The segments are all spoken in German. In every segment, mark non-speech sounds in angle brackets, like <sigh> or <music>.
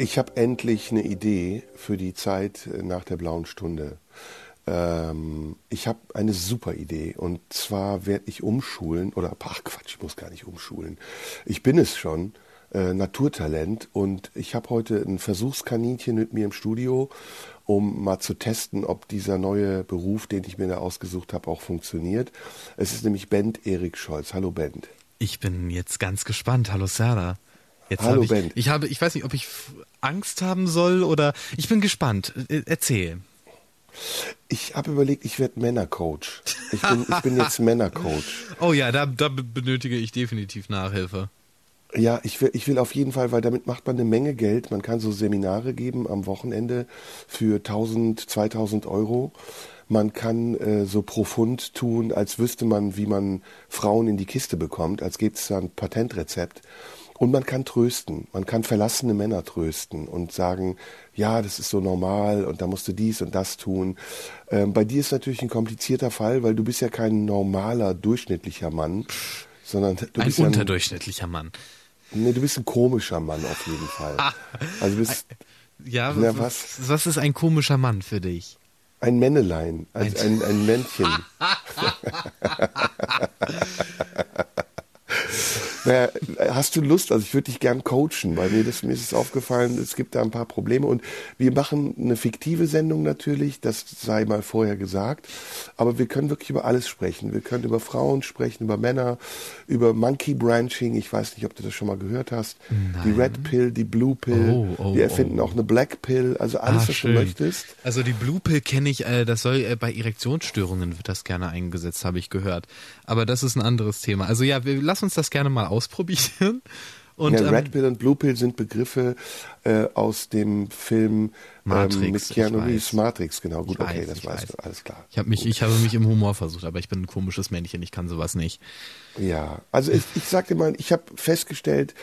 Ich habe endlich eine Idee für die Zeit äh, nach der blauen Stunde. Ähm, ich habe eine super Idee und zwar werde ich umschulen oder <laughs> ach Quatsch, ich muss gar nicht umschulen. Ich bin es schon, äh, Naturtalent und ich habe heute ein Versuchskaninchen mit mir im Studio, um mal zu testen, ob dieser neue Beruf, den ich mir da ausgesucht habe, auch funktioniert. Es ist nämlich Bent Erik Scholz. Hallo Bent. Ich bin jetzt ganz gespannt. Hallo Sarah. Jetzt Hallo ich, Ben. Ich habe, ich weiß nicht, ob ich Angst haben soll oder ich bin gespannt. Äh, Erzähl. Ich habe überlegt, ich werde Männercoach. Ich bin, ich bin jetzt <laughs> Männercoach. Oh ja, da, da be- benötige ich definitiv Nachhilfe. Ja, ich will, ich will auf jeden Fall, weil damit macht man eine Menge Geld. Man kann so Seminare geben am Wochenende für 1000, 2000 Euro. Man kann äh, so profund tun, als wüsste man, wie man Frauen in die Kiste bekommt, als gäbe es da ein Patentrezept. Und man kann trösten. Man kann verlassene Männer trösten und sagen, ja, das ist so normal und da musst du dies und das tun. Ähm, bei dir ist natürlich ein komplizierter Fall, weil du bist ja kein normaler, durchschnittlicher Mann, sondern du Ein bist ja unterdurchschnittlicher Mann. Nee, du bist ein komischer Mann auf jeden Fall. Also du bist Ja, Na, w- was? was ist ein komischer Mann für dich? ein Männelein, also ein, ein Männchen. <laughs> <laughs> naja, hast du Lust? Also ich würde dich gern coachen, weil mir, das, mir ist es aufgefallen, es gibt da ein paar Probleme und wir machen eine fiktive Sendung natürlich, das sei mal vorher gesagt, aber wir können wirklich über alles sprechen. Wir können über Frauen sprechen, über Männer, über Monkey Branching, ich weiß nicht, ob du das schon mal gehört hast, die Red Pill, die Blue Pill, Oh, oh, wir erfinden oh. auch eine Black Pill, also alles, Ah, was du schön. möchtest. Also die Blue Pill kenne ich, äh, das soll äh, bei Erektionsstörungen wird das gerne eingesetzt, habe ich gehört. Aber das ist ein anderes Thema. Also ja, wir lass uns das gerne mal ausprobieren. Und ja, ähm, Red Pill und Blue Pill sind Begriffe äh, aus dem Film Matrix, ähm, mit Keanu. Reeves. Matrix, genau. Gut, Ich okay, weiß, das weißt weiß. du, alles klar. ich habe mich, ich habe mich im Humor versucht, aber ich bin ein komisches Männchen, ich kann sowas nicht. Ja, also ich, ich sag dir mal, ich habe festgestellt,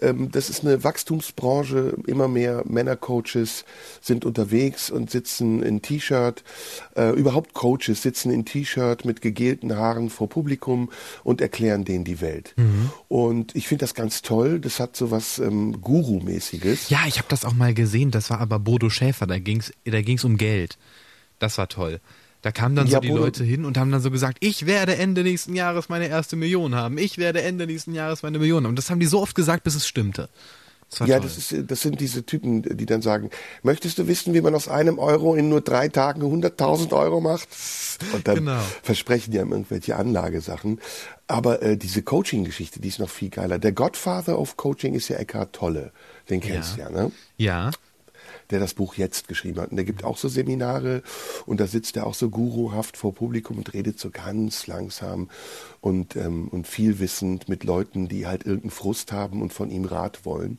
ähm, das ist eine Wachstumsbranche. Immer mehr Männercoaches sind unterwegs und sitzen in T-Shirt. Äh, überhaupt Coaches sitzen in T-Shirt mit gegelten Haaren vor Publikum und erklären denen die Welt. Mhm. Und ich finde das ganz toll. Das hat so was ähm, Guru-mäßiges. Ja, ich habe das auch mal gesehen, das war aber Bodo Schäfer, da ging's, da ging's um Geld. Das war toll. Da kamen dann Ja, so die Bodo- Leute hin und haben dann so gesagt, ich werde Ende nächsten Jahres meine erste Million haben. Ich werde Ende nächsten Jahres meine Million haben. Und das haben die so oft gesagt, bis es stimmte. Das Ja, toll. das, ist, das sind diese Typen, die dann sagen, möchtest du wissen, wie man aus einem Euro in nur drei Tagen 100.000 Euro macht? Und dann Genau. versprechen die einem irgendwelche Anlagesachen. Aber äh, diese Coaching-Geschichte, die ist noch viel geiler. Der Godfather of Coaching ist ja Eckhart Tolle. Den kennst du Ja. ja, ne? ja. der das Buch jetzt geschrieben hat. Und der gibt auch so Seminare und da sitzt er auch so guruhaft vor Publikum und redet so ganz langsam und, ähm, und vielwissend mit Leuten, die halt irgendeinen Frust haben und von ihm Rat wollen.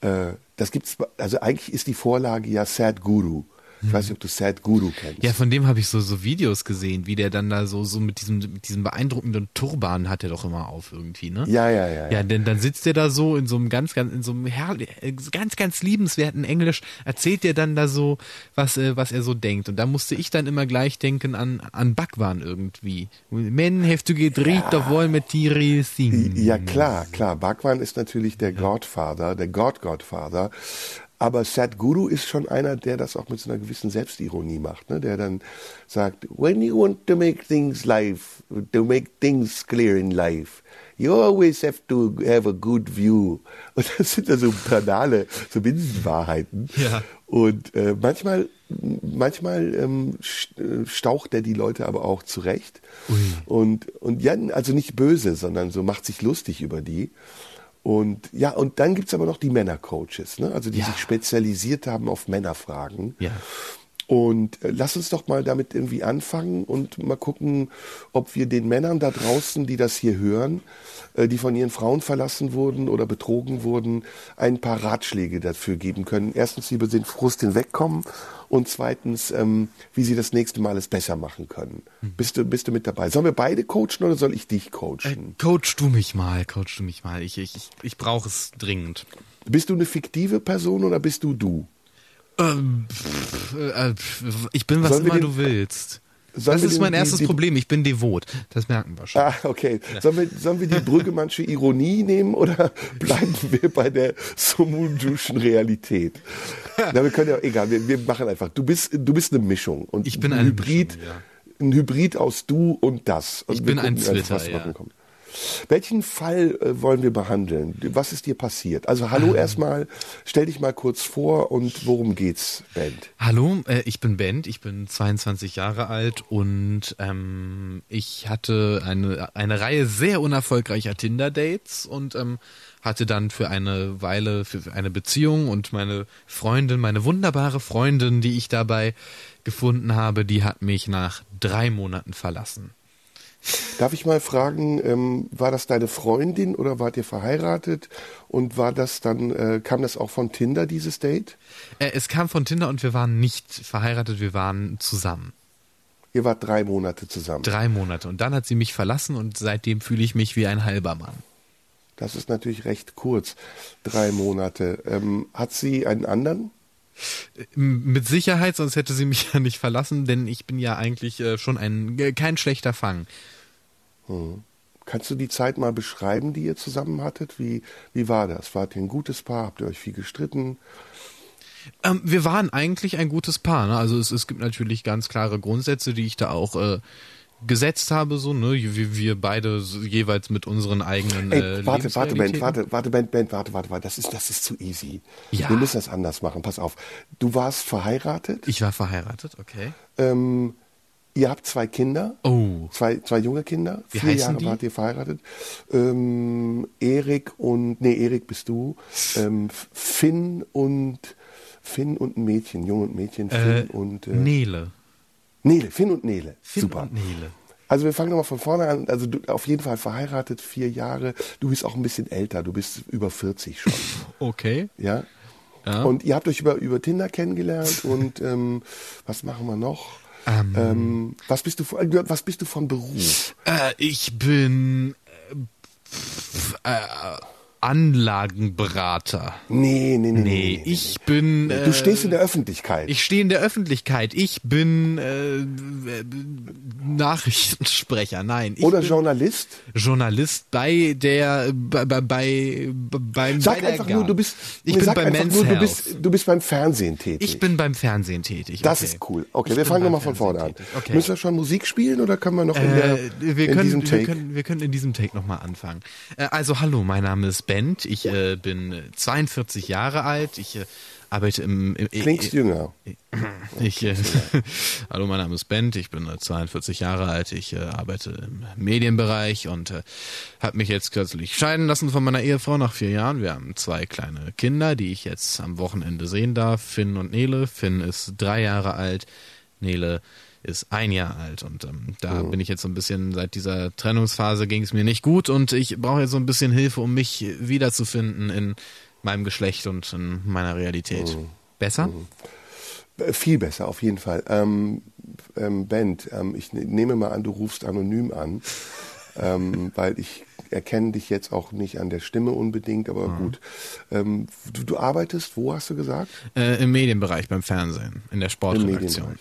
Äh, das gibt's, also eigentlich ist die Vorlage ja Sad Guru. Ich weiß nicht, ob du Sad Guru kennst. Ja, von dem habe ich so, so Videos gesehen, wie der dann da so, so mit diesem, mit diesem beeindruckenden Turban hat er doch immer auf irgendwie, ne? ja, ja, ja. Ja, denn dann sitzt er da so in so einem ganz, ganz, in so einem herrlich, äh, ganz, ganz liebenswerten Englisch, erzählt er dann da so, was, äh, was er so denkt. Und da musste ich dann immer gleich denken an, an Bhagwan irgendwie. Men have to get rid of all material things. Ja, klar, klar. Bhagwan ist natürlich der Godfather, der God-Godfather. Aber Sadhguru ist schon einer, der das auch mit so einer gewissen Selbstironie macht, ne? der dann sagt, when you want to make things life, to make things clear in life, you always have to have a good view. <laughs> Und das sind ja so banale, so Binsenwahrheiten. Ja. Und äh, manchmal, manchmal ähm, äh, staucht er die Leute aber auch zurecht. Und, und ja, also nicht böse, sondern so macht sich lustig über die. Und ja, und dann gibt's aber noch die Männercoaches, ne? also die Ja. sich spezialisiert haben auf Männerfragen. Ja. Und äh, lass uns doch mal damit irgendwie anfangen und mal gucken, ob wir den Männern da draußen, die das hier hören, äh, die von ihren Frauen verlassen wurden oder betrogen wurden, ein paar Ratschläge dafür geben können. Erstens, wie wir den Frust hinwegkommen und zweitens, ähm, wie sie das nächste Mal es besser machen können. Bist, du, bist du mit dabei? Sollen wir beide coachen oder soll ich dich coachen? Äh, coach du mich mal, coach du mich mal. Ich, ich, ich, ich brauche es dringend. Bist du eine fiktive Person oder bist du du? Ähm, pff, äh, pff, ich bin, was Sollen immer du willst. Sollen Das ist mein die- erstes die- Problem. Ich bin devot. Das merken wir schon. Ah, okay. Sollen wir, sollen wir die Brüggemannsche Ironie nehmen oder <laughs> bleiben wir bei der Sumunjuschen Realität? Na, wir können ja, egal, wir, wir machen einfach. Du bist, du bist eine Mischung. Und Ich bin ein Hybrid, Mischung, ja. ein Hybrid aus du und das. Und Ich bin ein gucken einfach, Zwitter, was ja. rumkommt. Welchen Fall äh, wollen wir behandeln? Was ist dir passiert? Also hallo Ähm. erstmal, stell dich mal kurz vor und worum geht's, Band? Hallo, äh, ich bin Bent, ich bin 22 Jahre alt und ähm, ich hatte eine, eine Reihe sehr unerfolgreicher Tinder-Dates und ähm, hatte dann für eine Weile für eine Beziehung und meine Freundin, meine wunderbare Freundin, die ich dabei gefunden habe, die hat mich nach drei Monaten verlassen. Darf ich mal fragen, ähm, war das deine Freundin oder wart ihr verheiratet? Und war das dann, äh, kam das auch von Tinder, dieses Date? Äh, es kam von Tinder und wir waren nicht verheiratet, wir waren zusammen. Ihr wart drei Monate zusammen. Drei Monate. Und dann hat sie mich verlassen und seitdem fühle ich mich wie ein halber Mann. Das ist natürlich recht kurz. Drei Monate. Ähm, hat sie einen anderen? Mit Sicherheit, sonst hätte sie mich <laughs> ja nicht verlassen, denn ich bin ja eigentlich äh, schon ein äh, kein schlechter Fang. Kannst du die Zeit mal beschreiben, die ihr zusammen hattet? Wie, wie war das? Wart ihr ein gutes Paar? Habt ihr euch viel gestritten? Ähm, wir waren eigentlich ein gutes Paar. Ne? Also es, es gibt natürlich ganz klare Grundsätze, die ich da auch äh, gesetzt habe, so ne, wir, wir beide so jeweils mit unseren eigenen. Ey, äh, warte, warte, Ben, warte, warte, Ben, Ben, warte, warte, warte. Das ist, das ist zu easy. Ja. Wir müssen das anders machen. Pass auf. Du warst verheiratet. Ich war verheiratet, okay. Ähm, ihr habt zwei Kinder. Oh. Zwei, zwei junge Kinder. Wie Vier Jahre die? wart ihr verheiratet. Ähm, Erik und, nee, Erik bist du. Ähm, Finn und, Finn und ein Mädchen, Junge und Mädchen, Finn Äh, und, äh, Nele. Nele, Finn und Nele. Finn Super. und Nele. Also wir fangen nochmal von vorne an. Also du auf jeden Fall verheiratet, vier Jahre. Du bist auch ein bisschen älter, du bist über 40 schon. Okay. ja? Ja. Und ihr habt euch über, über Tinder kennengelernt und ähm, was machen wir noch? Ähm, was bist du von- äh, was bist du von Beruf? Äh, ich bin äh, äh, Anlagenberater. Nee, nee, nee, nee. Nee, ich bin. Äh, du stehst in der Öffentlichkeit. Ich stehe in der Öffentlichkeit. Ich bin äh, äh, Nachrichtensprecher. Nein, Oder Journalist? Journalist bei der bei bei, bei beim Sag bei einfach nur, du bist Ich nee, bin sag bei einfach Men's nur, du bist du bist beim Fernsehen tätig. ich bin beim Fernsehen tätig. das okay. ist cool. Okay, Ich wir fangen beim nochmal von vorne an. Okay. Müssen wir schon Musik spielen oder können wir noch in, der, Äh, wir, in können, diesem wir, Take? können, wir können in diesem Take nochmal anfangen. Äh, also hallo, mein Name ist Bent. Ich äh, bin äh, 42 Jahre alt. Ich äh, arbeite im... im Klingst äh, jünger. <clears throat> Ich, äh, <laughs> hallo, mein Name ist Bent, ich bin äh, 42 Jahre alt, ich äh, arbeite im Medienbereich und äh, habe mich jetzt kürzlich scheiden lassen von meiner Ehefrau nach vier Jahren. Wir haben zwei kleine Kinder, die ich jetzt am Wochenende sehen darf, Finn und Nele. Finn ist drei Jahre alt, Nele ist ein Jahr alt und ähm, da bin ich jetzt so ein bisschen, seit dieser Trennungsphase ging es mir nicht gut und ich brauche jetzt so ein bisschen Hilfe, um mich wiederzufinden in meinem Geschlecht und in meiner Realität. Besser? Äh, Viel besser, auf jeden Fall. Ähm, ähm, Bent, ähm, ich ne- nehme mal an, du rufst anonym an, <laughs> ähm, weil ich erkenne dich jetzt auch nicht an der Stimme unbedingt, aber gut. Ähm, du, du arbeitest, wo hast du gesagt? Äh, Im Medienbereich, beim Fernsehen, in der Sportredaktion.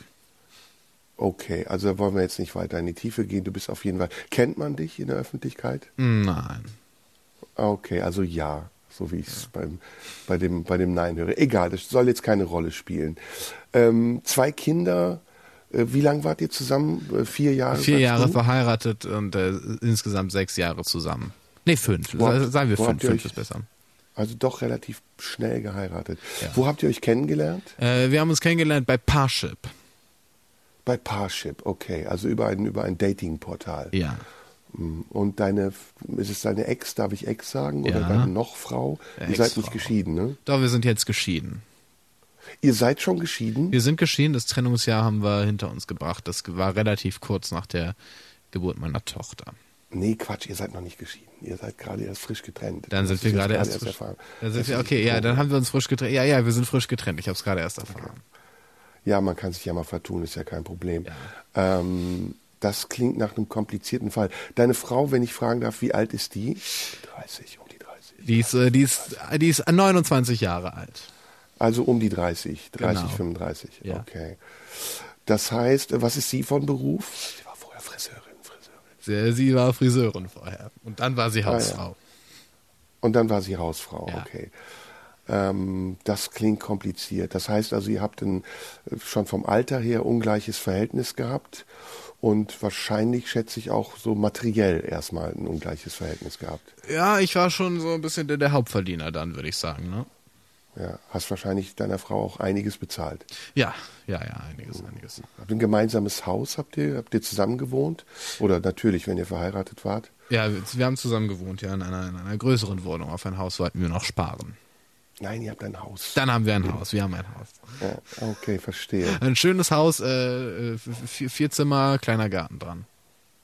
Okay, also wollen wir jetzt nicht weiter in die Tiefe gehen. Du bist auf jeden Fall. Kennt man dich in der Öffentlichkeit? Nein. Okay, also ja, so wie ich es beim, bei, dem, bei dem Nein höre. Egal, das soll jetzt keine Rolle spielen. Ähm, zwei Kinder, äh, wie lange wart ihr zusammen? Äh, vier Jahre? Vier Jahre du? verheiratet und äh, insgesamt sechs Jahre zusammen. Nee, fünf. Wo habt- Sagen wir fünf. Fünf ist besser. Also doch relativ schnell geheiratet. Ja. Wo habt ihr euch kennengelernt? Äh, wir haben uns kennengelernt bei Parship. Bei Parship, okay, also über ein, über ein Datingportal. Ja. Mm, Und deine, ist es deine Ex, darf ich Ex sagen? Oder Ja. deine Nochfrau? Ja, Ihr seid nicht geschieden, ne? Doch, wir sind jetzt geschieden. Ihr seid schon geschieden? Wir sind geschieden, das Trennungsjahr haben wir hinter uns gebracht. Das war relativ kurz nach der Geburt meiner Tochter. Nee, Quatsch, ihr seid noch nicht geschieden. Ihr seid gerade erst frisch getrennt. Dann sind wir gerade erst frisch. erfahren. Dann sind wir, okay, ja, dann haben wir uns frisch getrennt. Ja, ja, wir sind frisch getrennt. Ich habe es gerade erst erfahren. Ja, man kann sich ja mal vertun, ist ja kein Problem. Ähm, das klingt nach einem komplizierten Fall. Deine Frau, wenn ich fragen darf, wie alt ist die? 30, um die 30. Die ist, äh, die ist, die ist 29 Jahre alt. Also um die 30, 30, Genau. 35. Ja. Okay. Das heißt, was ist sie von Beruf? Sie war vorher Friseurin, Friseurin. Sie, sie war Friseurin vorher. Und dann war sie Hausfrau. Und dann war sie Hausfrau, Ja. okay. Ähm, das klingt kompliziert. Das heißt also, ihr habt ein, äh, schon vom Alter her ungleiches Verhältnis gehabt und wahrscheinlich, schätze ich, auch so materiell erstmal ein ungleiches Verhältnis gehabt. Ja, ich war schon so ein bisschen der, der Hauptverdiener dann, würde ich sagen. Ne? Ja, hast wahrscheinlich deiner Frau auch einiges bezahlt. Ja, ja, ja, einiges, einiges. Habt ihr ein gemeinsames Haus? Habt ihr, habt ihr zusammen gewohnt? Oder natürlich, wenn ihr verheiratet wart? Ja, wir, wir haben zusammen gewohnt, ja, in einer, in einer größeren Wohnung. Auf ein Haus wollten wir noch sparen. Nein, ihr habt ein Haus. Dann haben wir ein Haus, wir haben ein Haus. Ja, okay, verstehe. Ein schönes Haus, äh, vier, vier Zimmer, kleiner Garten dran.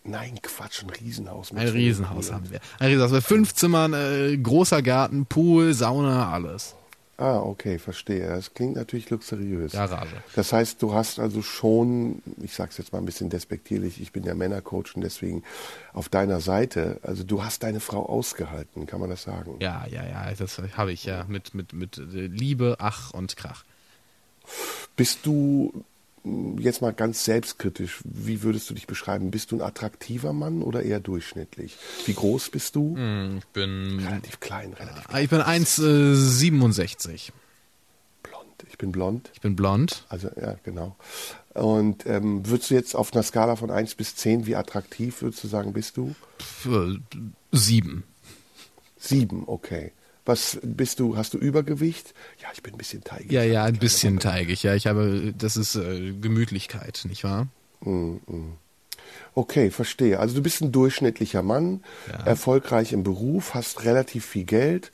Nein, Quatsch, ein Riesenhaus. Ein Riesenhaus haben wir. Ein Riesenhaus mit fünf Zimmern, äh, großer Garten, Pool, Sauna, alles. Ah, okay, verstehe. Das klingt natürlich luxuriös. Garage. Das heißt, du hast also schon, ich sag's jetzt mal ein bisschen despektierlich, ich bin ja Männercoach und deswegen auf deiner Seite, also du hast deine Frau ausgehalten, kann man das sagen? Ja, ja, ja, das habe ich ja mit, mit, mit Liebe, Ach und Krach. Bist du jetzt mal ganz selbstkritisch, wie würdest du dich beschreiben? Bist du ein attraktiver Mann oder eher durchschnittlich? Wie groß bist du? Ich bin, Relativ klein, relativ Ah, ich bin 1,67. blond. Ich bin blond. Ich bin blond. Also ja, genau. Und ähm, würdest du jetzt auf einer Skala von 1 bis 10, wie attraktiv würdest du sagen, bist du? Äh, Sieben. Sieben, okay. Was bist du? Hast du Übergewicht? Ja, ich bin ein bisschen teigig. Ja, ja, ein bisschen Woche. teigig. Ja, ich habe, das ist äh, Gemütlichkeit, nicht wahr? Okay, verstehe. Also du bist ein durchschnittlicher Mann, erfolgreich im Beruf, hast relativ viel Geld.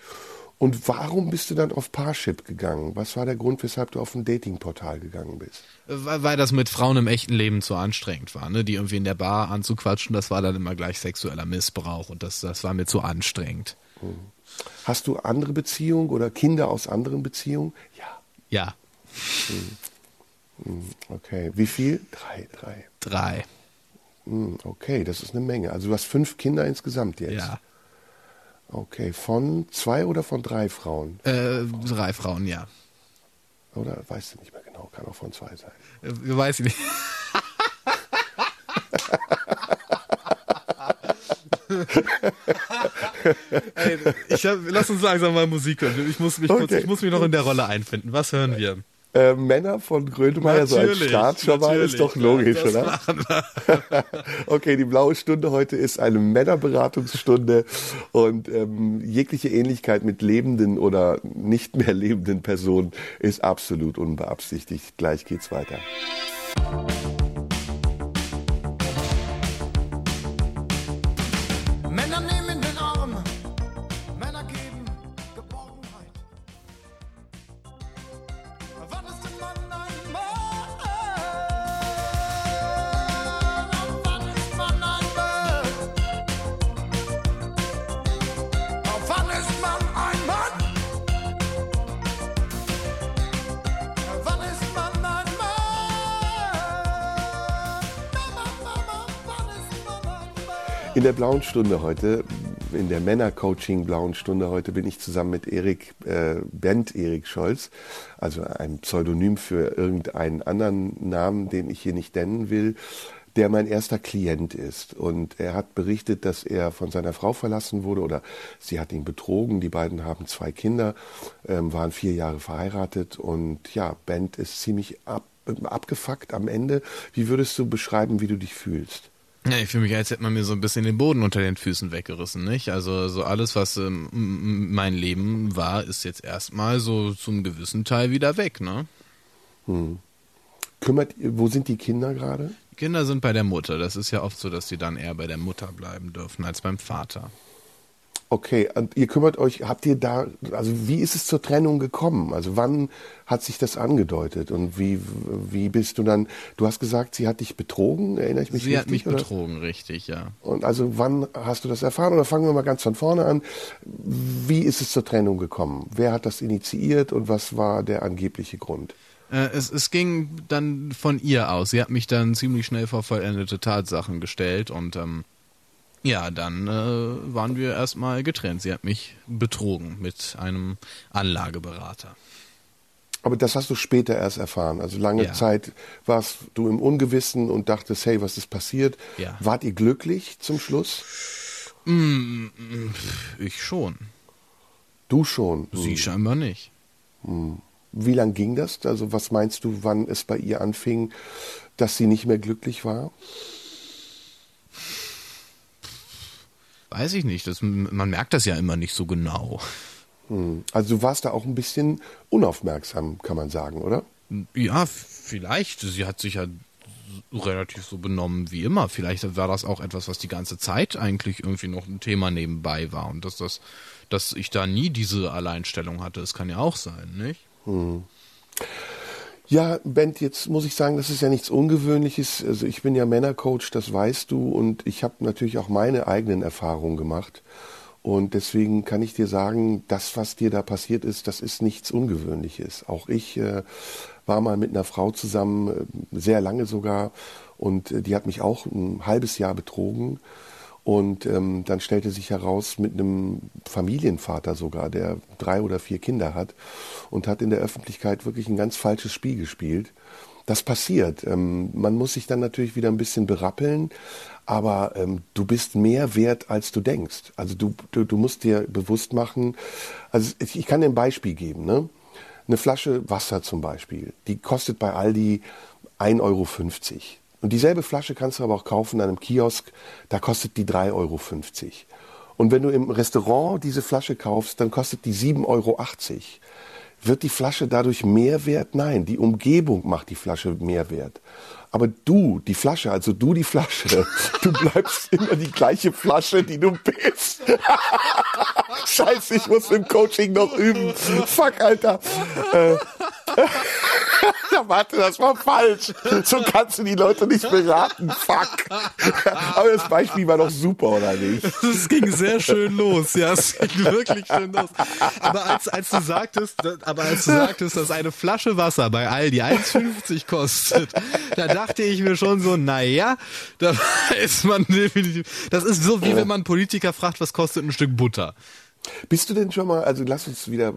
Und warum bist du dann auf Parship gegangen? Was war der Grund, weshalb du auf ein Datingportal gegangen bist? Weil, weil das mit Frauen im echten Leben zu anstrengend war, ne? Die irgendwie in der Bar anzuquatschen, das war dann immer gleich sexueller Missbrauch und das, das war mir zu anstrengend. Hast du andere Beziehungen oder Kinder aus anderen Beziehungen? Ja. Ja, Okay. Wie viel? Drei, drei. drei. Hm, Okay, das ist eine Menge. Also du hast fünf Kinder insgesamt jetzt. Ja. Okay, von zwei oder von drei Frauen? Äh, drei Frauen, ja. Oder weißt du nicht mehr genau, kann auch von zwei sein. Äh, weiß ich nicht. <laughs> <laughs> Ey, ich hab, lass uns langsam mal Musik hören. Ich muss mich, kurz, Okay. ich muss mich noch in der Rolle einfinden. Was hören wir? Äh, Männer von Grönemeyer, so als Start schon mal, ist doch logisch, ja, oder? <laughs> okay, die blaue Stunde heute ist eine Männerberatungsstunde und ähm, jegliche Ähnlichkeit mit lebenden oder nicht mehr lebenden Personen ist absolut unbeabsichtigt. Gleich geht's weiter. Der blauen Stunde heute, in der Männercoaching blauen Stunde heute bin ich zusammen mit Erik, äh, Bent Erik Scholz, also ein Pseudonym für irgendeinen anderen Namen, den ich hier nicht nennen will, der mein erster Klient ist. Und er hat berichtet, dass er von seiner Frau verlassen wurde oder sie hat ihn betrogen. Die beiden haben zwei Kinder, ähm, waren vier Jahre verheiratet und ja, Bent ist ziemlich ab, abgefuckt am Ende. Wie würdest du beschreiben, wie du dich fühlst? Ja, ich fühle mich, als hätte man mir so ein bisschen den Boden unter den Füßen weggerissen, nicht? Also so alles, was ähm, mein Leben war, ist jetzt erstmal so zum gewissen Teil wieder weg, ne? Kümmert, wo sind die Kinder gerade? Kinder sind bei der Mutter. Das ist ja oft so, dass sie dann eher bei der Mutter bleiben dürfen als beim Vater. Okay, und ihr kümmert euch, habt ihr da, also wie ist es zur Trennung gekommen? Also wann hat sich das angedeutet und wie, wie bist du dann, du hast gesagt, sie hat dich betrogen, erinnere ich mich Sie richtig? hat mich oder? betrogen, richtig, ja. Und also wann hast du das erfahren? Oder fangen wir mal ganz von vorne an. Wie ist es zur Trennung gekommen? Wer hat das initiiert und was war der angebliche Grund? Äh, es, es ging dann von ihr aus. Sie hat mich dann ziemlich schnell vor vollendete Tatsachen gestellt und ähm, ja, dann äh, waren wir erstmal getrennt. Sie hat mich betrogen mit einem Anlageberater. Aber das hast du später erst erfahren. Also lange Ja. Zeit warst du im Ungewissen und dachtest, hey, was ist passiert? Ja. Wart ihr glücklich zum Schluss? Ich schon. Du schon. Sie Hm. scheinbar nicht. Wie lang ging das? Also was meinst du, wann es bei ihr anfing, dass sie nicht mehr glücklich war? Weiß ich nicht. Das, man merkt das ja immer nicht so genau. Also du warst da auch ein bisschen unaufmerksam, kann man sagen, oder? Ja, vielleicht. Sie hat sich ja relativ so benommen wie immer. Vielleicht war das auch etwas, was die ganze Zeit eigentlich irgendwie noch ein Thema nebenbei war und dass das, dass ich da nie diese Alleinstellung hatte. Das kann ja auch sein, nicht? Ja, Bent, jetzt muss ich sagen, das ist ja nichts Ungewöhnliches. Also ich bin ja Männercoach, das weißt du, und ich habe natürlich auch meine eigenen Erfahrungen gemacht. Und deswegen kann ich dir sagen, das, was dir da passiert ist, das ist nichts Ungewöhnliches. Auch ich äh, war mal mit einer Frau zusammen, äh, sehr lange sogar, und äh, die hat mich auch ein halbes Jahr betrogen. Und ähm, dann stellte sich heraus, mit einem Familienvater sogar, der drei oder vier Kinder hat und hat in der Öffentlichkeit wirklich ein ganz falsches Spiel gespielt. Das passiert. Ähm, man muss sich dann natürlich wieder ein bisschen berappeln, aber ähm, du bist mehr wert, als du denkst. Also du, du, du musst dir bewusst machen, also ich, kann dir ein Beispiel geben. Ne? Eine Flasche Wasser zum Beispiel, die kostet bei Aldi 1,50 Euro. Und dieselbe Flasche kannst du aber auch kaufen an einem Kiosk, da kostet die 3,50 Euro. Und wenn du im Restaurant diese Flasche kaufst, dann kostet die 7,80 Euro. Wird die Flasche dadurch mehr wert? Nein, die Umgebung macht die Flasche mehr wert. Aber du, die Flasche, also du die Flasche, <laughs> du bleibst immer die gleiche Flasche, die du bist. <laughs> Scheiße, ich muss im Coaching noch üben. Fuck, Alter. Äh, <laughs> warte, das war falsch. So kannst du die Leute nicht beraten. Fuck. Aber das Beispiel war doch super, oder nicht? Es ging sehr schön los, ja, es ging wirklich schön los. Aber als, als du sagtest, aber als du sagtest, dass eine Flasche Wasser bei Aldi 1,50 kostet, da dachte ich mir schon so, naja, da <laughs> ist man definitiv, das ist so wie wenn man Politiker fragt, was kostet ein Stück Butter. Bist du denn schon mal, also lass uns wieder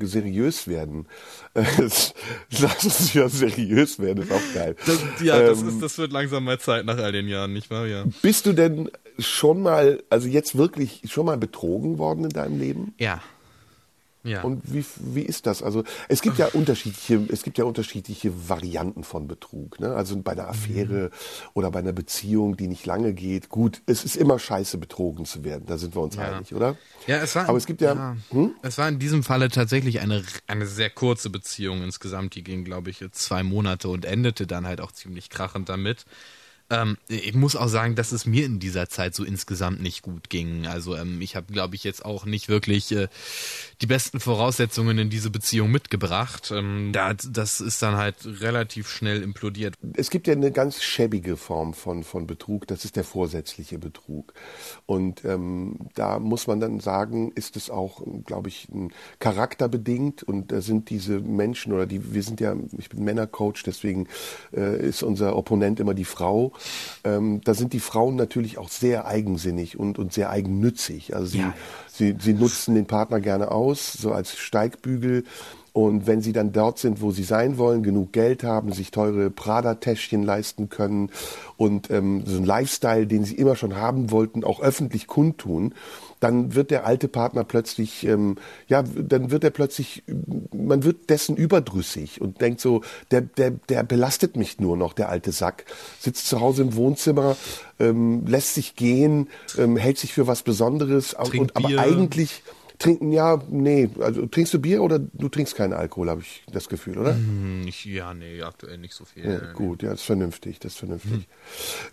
seriös werden. Äh, <laughs> lass uns wieder seriös werden, ist auch geil. Das, ja, das, Ähm, ist, das wird langsam mal Zeit nach all den Jahren, nicht wahr? Ja. Bist du denn schon mal, also jetzt wirklich schon mal betrogen worden in deinem Leben? Ja. Ja. Und wie, wie ist das? Also es gibt ja unterschiedliche, es gibt ja unterschiedliche Varianten von Betrug. Ne? Also bei einer Affäre oder bei einer Beziehung, die nicht lange geht. Gut, es ist immer scheiße, betrogen zu werden. Da sind wir uns Ja. einig, oder? Ja, es war, Aber es gibt ja, hm? es war in diesem Falle tatsächlich eine, eine sehr kurze Beziehung insgesamt. Die ging, glaube ich, zwei Monate und endete dann halt auch ziemlich krachend damit. Ähm, ich muss auch sagen, dass es mir in dieser Zeit so insgesamt nicht gut ging. Also ähm, ich habe, glaube ich, jetzt auch nicht wirklich äh, die besten Voraussetzungen in diese Beziehung mitgebracht. Ähm, da, das ist dann halt relativ schnell implodiert. Es gibt ja eine ganz schäbige Form von, von Betrug, das ist der vorsätzliche Betrug. Und ähm, da muss man dann sagen, ist es auch, glaube ich, charakterbedingt und da sind diese Menschen oder die, wir sind ja, ich bin Männercoach, deswegen äh, ist unser Opponent immer die Frau. Ähm, da sind die Frauen natürlich auch sehr eigensinnig und, und sehr eigennützig. Also sie, Ja. sie, sie nutzen den Partner gerne aus, so als Steigbügel. Und wenn sie dann dort sind, wo sie sein wollen, genug Geld haben, sich teure Prada-Täschchen leisten können und ähm, so einen Lifestyle, den sie immer schon haben wollten, auch öffentlich kundtun, dann wird der alte Partner plötzlich, ähm, ja, dann wird er plötzlich, man wird dessen überdrüssig und denkt so, der, der, der belastet mich nur noch, der alte Sack, sitzt zu Hause im Wohnzimmer, ähm, lässt sich gehen, ähm, hält sich für was Besonderes, Trinkt und, aber Bier. eigentlich Trinken, ja, nee. Also trinkst du Bier oder du trinkst keinen Alkohol, habe ich das Gefühl, oder? Hm, ich, ja, nee, aktuell nicht so viel. Ja, gut, ja, das ist vernünftig, das ist vernünftig.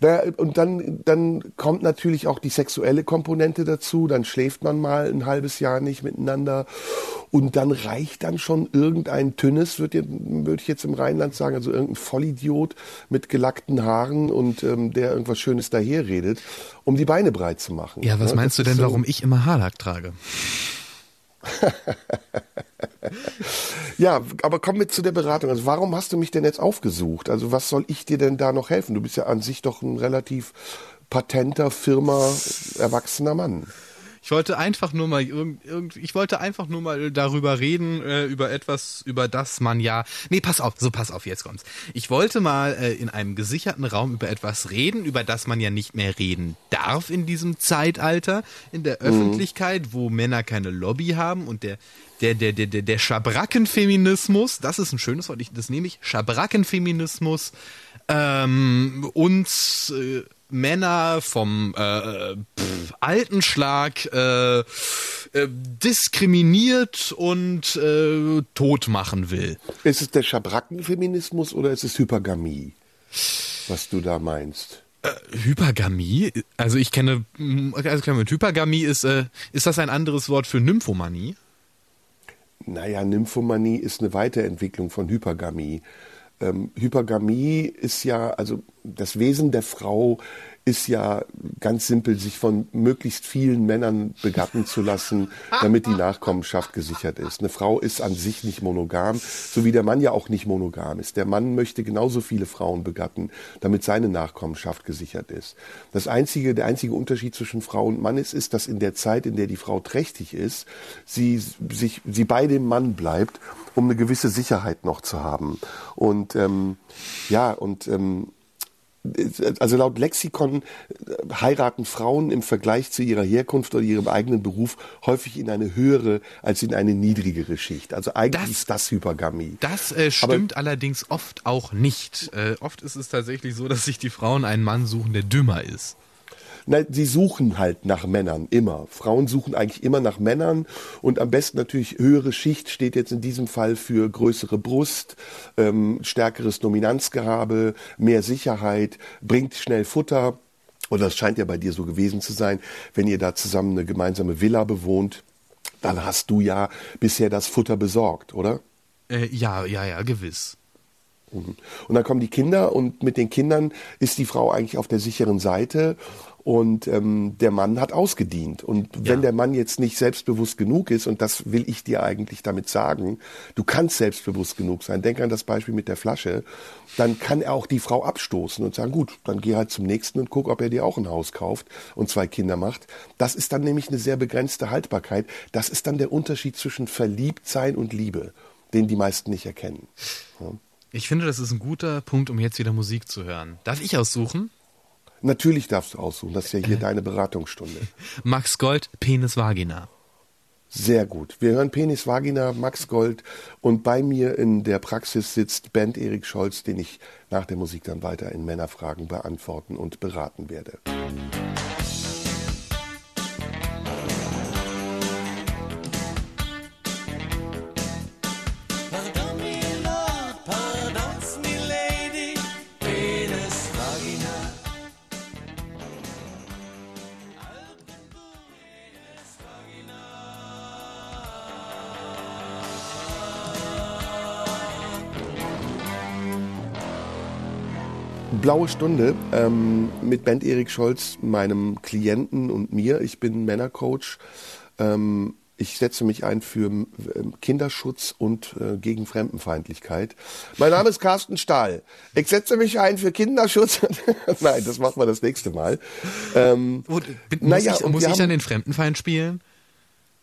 Naja, und dann, dann kommt natürlich auch die sexuelle Komponente dazu, dann schläft man mal ein halbes Jahr nicht miteinander und dann reicht dann schon irgendein Tünnes, würde würd ich jetzt im Rheinland sagen, also irgendein Vollidiot mit gelackten Haaren und ähm, der irgendwas Schönes daherredet, um die Beine breit zu machen. Ja, was Ne, meinst du denn, so- warum ich immer Haarlack trage? <laughs> Ja, aber kommen wir zu der Beratung. Also warum hast du mich denn jetzt aufgesucht? Also was soll ich dir denn da noch helfen? Du bist ja an sich doch ein relativ patenter, Firma, erwachsener Mann. Ich wollte einfach nur mal irgend, irgend, ich wollte einfach nur mal darüber reden, äh, über etwas, über das man ja. Nee, pass auf, so pass auf, jetzt kommt's. Ich wollte mal äh, in einem gesicherten Raum über etwas reden, über das man ja nicht mehr reden darf in diesem Zeitalter, in der Öffentlichkeit, wo Männer keine Lobby haben und der der, der, der, der, der Schabrackenfeminismus, das ist ein schönes Wort, ich, das nehme ich, Schabrackenfeminismus, ähm, uns äh, Männer vom äh, pff, alten Schlag äh, äh, diskriminiert und äh, tot machen will. Ist es der Schabrackenfeminismus oder ist es Hypergamie, was du da meinst? Hypergamie? Also ich kenne, also mit Hypergamie ist, äh, ist das ein anderes Wort für Nymphomanie? Naja, Nymphomanie ist eine Weiterentwicklung von Hypergamie. Ähm, Hypergamie ist ja, also das Wesen der Frau ist ja ganz simpel, sich von möglichst vielen Männern begatten zu lassen, damit die Nachkommenschaft gesichert ist. Eine Frau ist an sich nicht monogam, so wie der Mann ja auch nicht monogam ist. Der Mann möchte genauso viele Frauen begatten, damit seine Nachkommenschaft gesichert ist. Das einzige, der einzige Unterschied zwischen Frau und Mann ist, ist, dass in der Zeit, in der die Frau trächtig ist, sie sich, sie bei dem Mann bleibt, um eine gewisse Sicherheit noch zu haben. Und ähm, ja, und ähm, also laut Lexikon äh, heiraten Frauen im Vergleich zu ihrer Herkunft oder ihrem eigenen Beruf häufig in eine höhere als in eine niedrigere Schicht. Also eigentlich Das- ist das Hypergamie. Das äh, stimmt allerdings oft auch nicht. Äh, oft ist es tatsächlich so, dass sich die Frauen einen Mann suchen, der dümmer ist. Na, sie suchen halt nach Männern, immer. Frauen suchen eigentlich immer nach Männern und am besten natürlich höhere Schicht steht jetzt in diesem Fall für größere Brust, ähm, stärkeres Dominanzgehabe, mehr Sicherheit, bringt schnell Futter. Und das scheint ja bei dir so gewesen zu sein, wenn ihr da zusammen eine gemeinsame Villa bewohnt, dann hast du ja bisher das Futter besorgt, oder? Äh, ja, ja, ja, gewiss. Mhm. Und dann kommen die Kinder und mit den Kindern ist die Frau eigentlich auf der sicheren Seite und ähm, der Mann hat ausgedient. Und wenn Ja. der Mann jetzt nicht selbstbewusst genug ist, und das will ich dir eigentlich damit sagen, du kannst selbstbewusst genug sein, denk an das Beispiel mit der Flasche, dann kann er auch die Frau abstoßen und sagen, gut, dann geh halt zum nächsten und guck, ob er dir auch ein Haus kauft und zwei Kinder macht. Das ist dann nämlich eine sehr begrenzte Haltbarkeit. Das ist dann der Unterschied zwischen Verliebtsein und Liebe, den die meisten nicht erkennen. Ja. Ich finde, das ist ein guter Punkt, um jetzt wieder Musik zu hören. Darf ich aussuchen? Natürlich darfst du aussuchen, das ist ja hier deine Beratungsstunde. <laughs> Max Gold, Penis Vagina. Sehr gut. Wir hören Penis Vagina, Max Gold und bei mir in der Praxis sitzt Bent Erik Scholz, den ich nach der Musik dann weiter in Männerfragen beantworten und beraten werde. Pardon Blaue Stunde ähm, mit Bent Erik Scholz, meinem Klienten und mir. Ich bin Männercoach. Ähm, ich setze mich ein für ähm, Kinderschutz und äh, gegen Fremdenfeindlichkeit. Mein Name ist Carsten Stahl. Ich setze mich ein für Kinderschutz. <laughs> Nein, das machen wir das nächste Mal. Ähm, Muss naja, ich, muss ich haben- dann den Fremdenfeind spielen?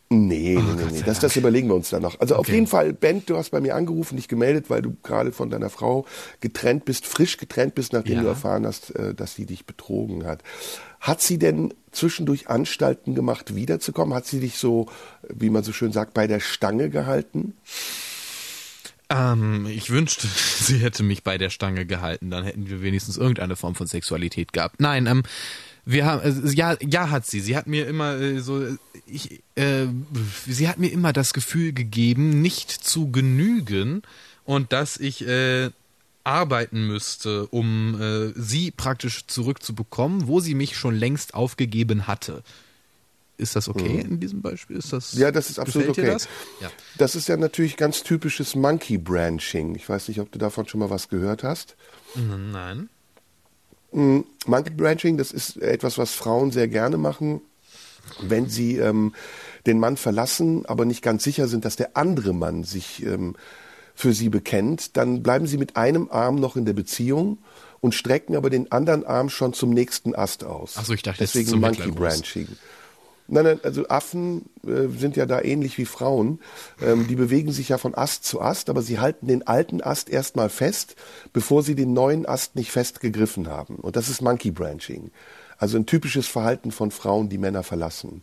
Nee, nee, nee, nee. sei Das, das überlegen wir uns dann noch. Also auf Okay. jeden Fall, Ben, du hast bei mir angerufen, dich gemeldet, weil du gerade von deiner Frau getrennt bist, frisch getrennt bist, nachdem Ja. du erfahren hast, äh, dass sie dich betrogen hat. Hat sie denn zwischendurch Anstalten gemacht, wiederzukommen? Hat sie dich so, wie man so schön sagt, bei der Stange gehalten? Ähm, ich wünschte, <laughs> sie hätte mich bei der Stange gehalten, dann hätten wir wenigstens irgendeine Form von Sexualität gehabt. Nein, ähm, Wir haben, äh, ja, ja hat sie. Sie hat mir immer äh, so, ich, äh, sie hat mir immer das Gefühl gegeben, nicht zu genügen und dass ich äh, arbeiten müsste, um äh, sie praktisch zurückzubekommen, wo sie mich schon längst aufgegeben hatte. Ist das okay in diesem Beispiel? Ist das, Mhm. Ja, das ist absolut okay. Das? Ja. Das ist ja natürlich ganz typisches Monkey Branching. Ich weiß nicht, ob du davon schon mal was gehört hast. Nein. Monkey Branching, das ist etwas, was Frauen sehr gerne machen, wenn sie ähm, den Mann verlassen, aber nicht ganz sicher sind, dass der andere Mann sich ähm, für sie bekennt, dann bleiben sie mit einem Arm noch in der Beziehung und strecken aber den anderen Arm schon zum nächsten Ast aus. Ach so, ich dachte, deswegen zum Monkey Hitlergruß. Branching. Nein, nein, also Affen äh, sind ja da ähnlich wie Frauen. Ähm, die bewegen sich ja von Ast zu Ast, aber sie halten den alten Ast erstmal fest, bevor sie den neuen Ast nicht fest gegriffen haben. Und das ist Monkey Branching. Also ein typisches Verhalten von Frauen, die Männer verlassen.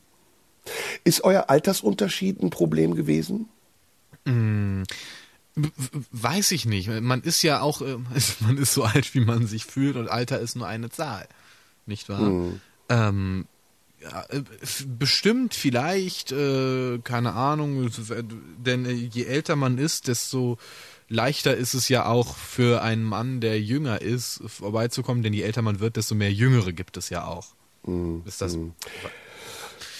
Ist euer Altersunterschied ein Problem gewesen? W- Weiß ich nicht. Man ist ja auch, äh, <laughs> man ist so alt, wie man sich fühlt und Alter ist nur eine Zahl. Nicht wahr? Ähm, ja, äh, f- bestimmt, vielleicht, äh, keine Ahnung, denn äh, je älter man ist, desto leichter ist es ja auch für einen Mann, der jünger ist, vorbeizukommen, denn je älter man wird, desto mehr Jüngere gibt es ja auch. Ist das,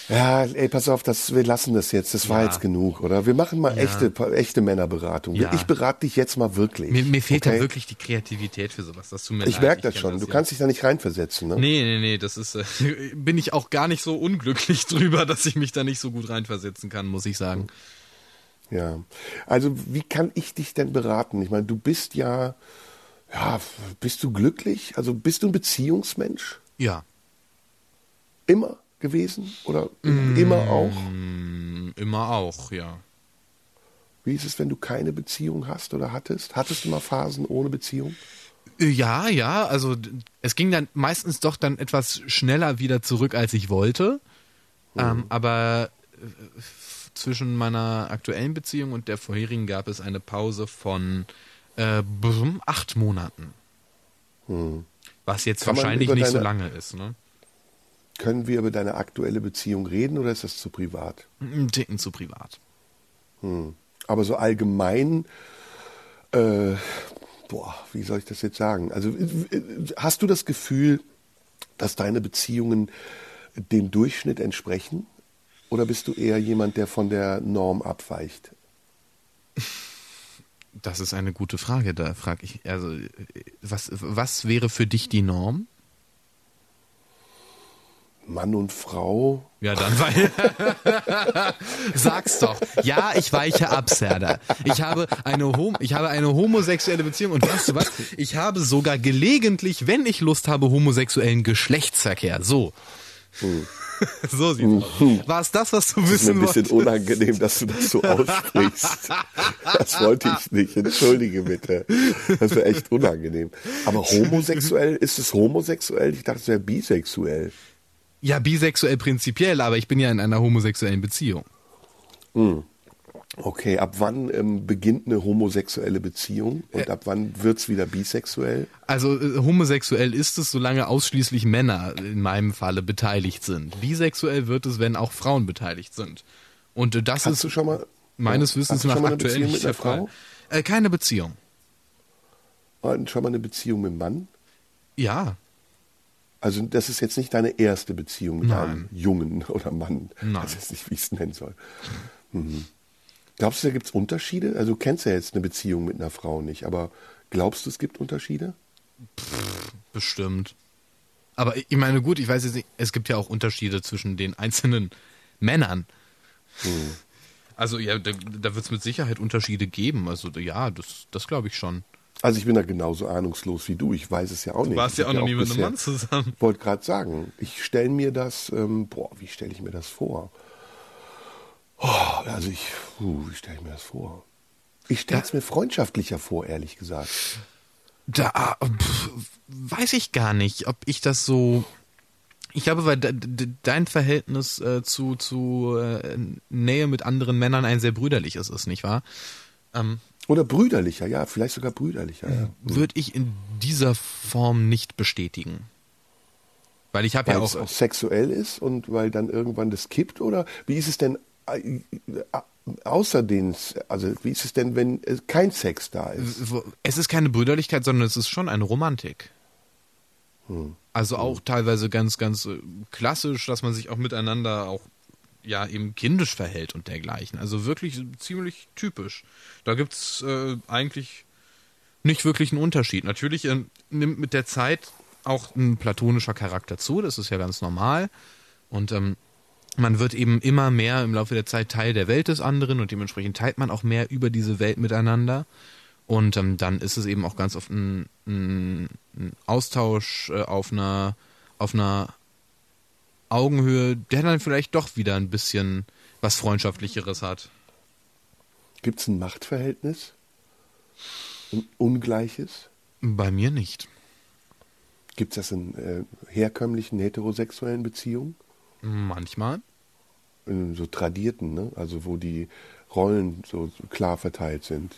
Ja, ey, pass auf, das, wir lassen das jetzt. Das war Ja. jetzt genug, oder? Wir machen mal echte, echte Männerberatung. Ja. Ich berate dich jetzt mal wirklich. mir, mir fehlt okay? da wirklich die Kreativität für sowas. Das tut mir Ich leid, merke das schon. du ja. kannst dich da nicht reinversetzen, ne? Nee, nee, nee, das ist, äh, <laughs> bin ich auch gar nicht so unglücklich <laughs> drüber, dass ich mich da nicht so gut reinversetzen kann, muss ich sagen. Ja. Also, wie kann ich dich denn beraten? Ich meine, du bist ja, ja, bist du glücklich? Also, bist du ein Beziehungsmensch? Ja, Immer gewesen? Oder immer auch? mm, immer auch, ja. Wie ist es, wenn du keine Beziehung hast oder hattest? Hattest du mal Phasen ohne Beziehung? Äh, Ja, ja, also es ging dann meistens doch dann etwas schneller wieder zurück, als ich wollte. Ähm, aber äh, zwischen meiner aktuellen Beziehung und der vorherigen gab es eine Pause von äh, acht Monaten. Was jetzt Kann wahrscheinlich nicht so lange ist, ne? Können wir über deine aktuelle Beziehung reden oder ist das zu privat? Ein Ticken zu privat. Aber so allgemein, äh, boah, wie soll ich das jetzt sagen? Also äh, hast du das Gefühl, dass deine Beziehungen dem Durchschnitt entsprechen? Oder bist du eher jemand, der von der Norm abweicht? Das ist eine gute Frage. Da frage ich, also, äh, was, was wäre für dich die Norm? Mann und Frau? Ja, dann weil. <laughs> Sag's doch. Ja, ich weiche ab, Serda. Ich habe eine Hom ich habe eine homosexuelle Beziehung und weißt du was? Ich habe sogar gelegentlich, wenn ich Lust habe, homosexuellen Geschlechtsverkehr. So. <laughs> so sieht's aus. War es das, was du Es ist mir wissen ein bisschen wolltest? unangenehm, dass du das so aussprichst. Das wollte ich nicht. Entschuldige bitte. Das wäre echt unangenehm. Aber homosexuell, ist es homosexuell? Ich dachte, es wäre bisexuell. Ja, bisexuell prinzipiell, aber ich bin ja in einer homosexuellen Beziehung. Okay, ab wann ähm, beginnt eine homosexuelle Beziehung und ab wann wird's wieder bisexuell? Also äh, homosexuell ist es, solange ausschließlich Männer in meinem Falle beteiligt sind. Bisexuell wird es, wenn auch Frauen beteiligt sind. Und äh, das Hast ist du schon mal meines ja, Wissens nach aktuell nicht mit der einer Fall. Frau? Äh, keine Beziehung. Und schon mal eine Beziehung mit einem Mann? Ja. Also das ist jetzt nicht deine erste Beziehung mit Nein. einem Jungen oder Mann. Ich Nein. weiß jetzt nicht, wie ich es nennen soll. Mhm. Glaubst du, da gibt es Unterschiede? Also du kennst ja jetzt eine Beziehung mit einer Frau nicht, aber glaubst du, es gibt Unterschiede? Bestimmt. Aber ich meine, gut, ich weiß jetzt nicht, es gibt ja auch Unterschiede zwischen den einzelnen Männern. Also ja, da, da wird es mit Sicherheit Unterschiede geben. Also ja, das, das glaube ich schon. Also ich bin da genauso ahnungslos wie du. Ich weiß es ja auch nicht. Du warst Ich ja auch noch nie mit einem Mann zusammen. wollte gerade sagen, ich stelle mir das, ähm, boah, wie stelle ich mir das vor? Oh, also ich, uh, wie stelle ich mir das vor? Ich stelle es mir freundschaftlicher vor, ehrlich gesagt. Da pf, weiß ich gar nicht, ob ich das so. Ich glaube, weil de, de, dein Verhältnis äh, zu, zu äh, Nähe mit anderen Männern ein sehr brüderliches ist, nicht wahr? Ähm, Oder brüderlicher, ja, vielleicht sogar brüderlicher. Ja. Würde ich in dieser Form nicht bestätigen. Weil ich habe ja Weil auch, es auch sexuell ist und weil dann irgendwann das kippt? Oder wie ist es denn äh, äh, außer den, also wie ist es denn, wenn äh, kein Sex da ist? es ist keine Brüderlichkeit, sondern es ist schon eine Romantik. Also auch teilweise ganz, ganz klassisch, dass man sich auch miteinander auch ja eben kindisch verhält und dergleichen. Also wirklich ziemlich typisch. Da gibt's äh, eigentlich nicht wirklich einen Unterschied. Natürlich äh, nimmt mit der Zeit auch ein platonischer Charakter zu, das ist ja ganz normal. Und ähm, man wird eben immer mehr im Laufe der Zeit Teil der Welt des anderen und dementsprechend teilt man auch mehr über diese Welt miteinander. Und ähm, dann ist es eben auch ganz oft ein, ein, ein Austausch äh, auf einer auf einer Augenhöhe, der dann vielleicht doch wieder ein bisschen was Freundschaftlicheres hat. Gibt es ein Machtverhältnis? Ein ungleiches? Bei mir nicht. Gibt es das in äh, herkömmlichen heterosexuellen Beziehungen? Manchmal. In so tradierten, ne? also wo die Rollen so so klar verteilt sind.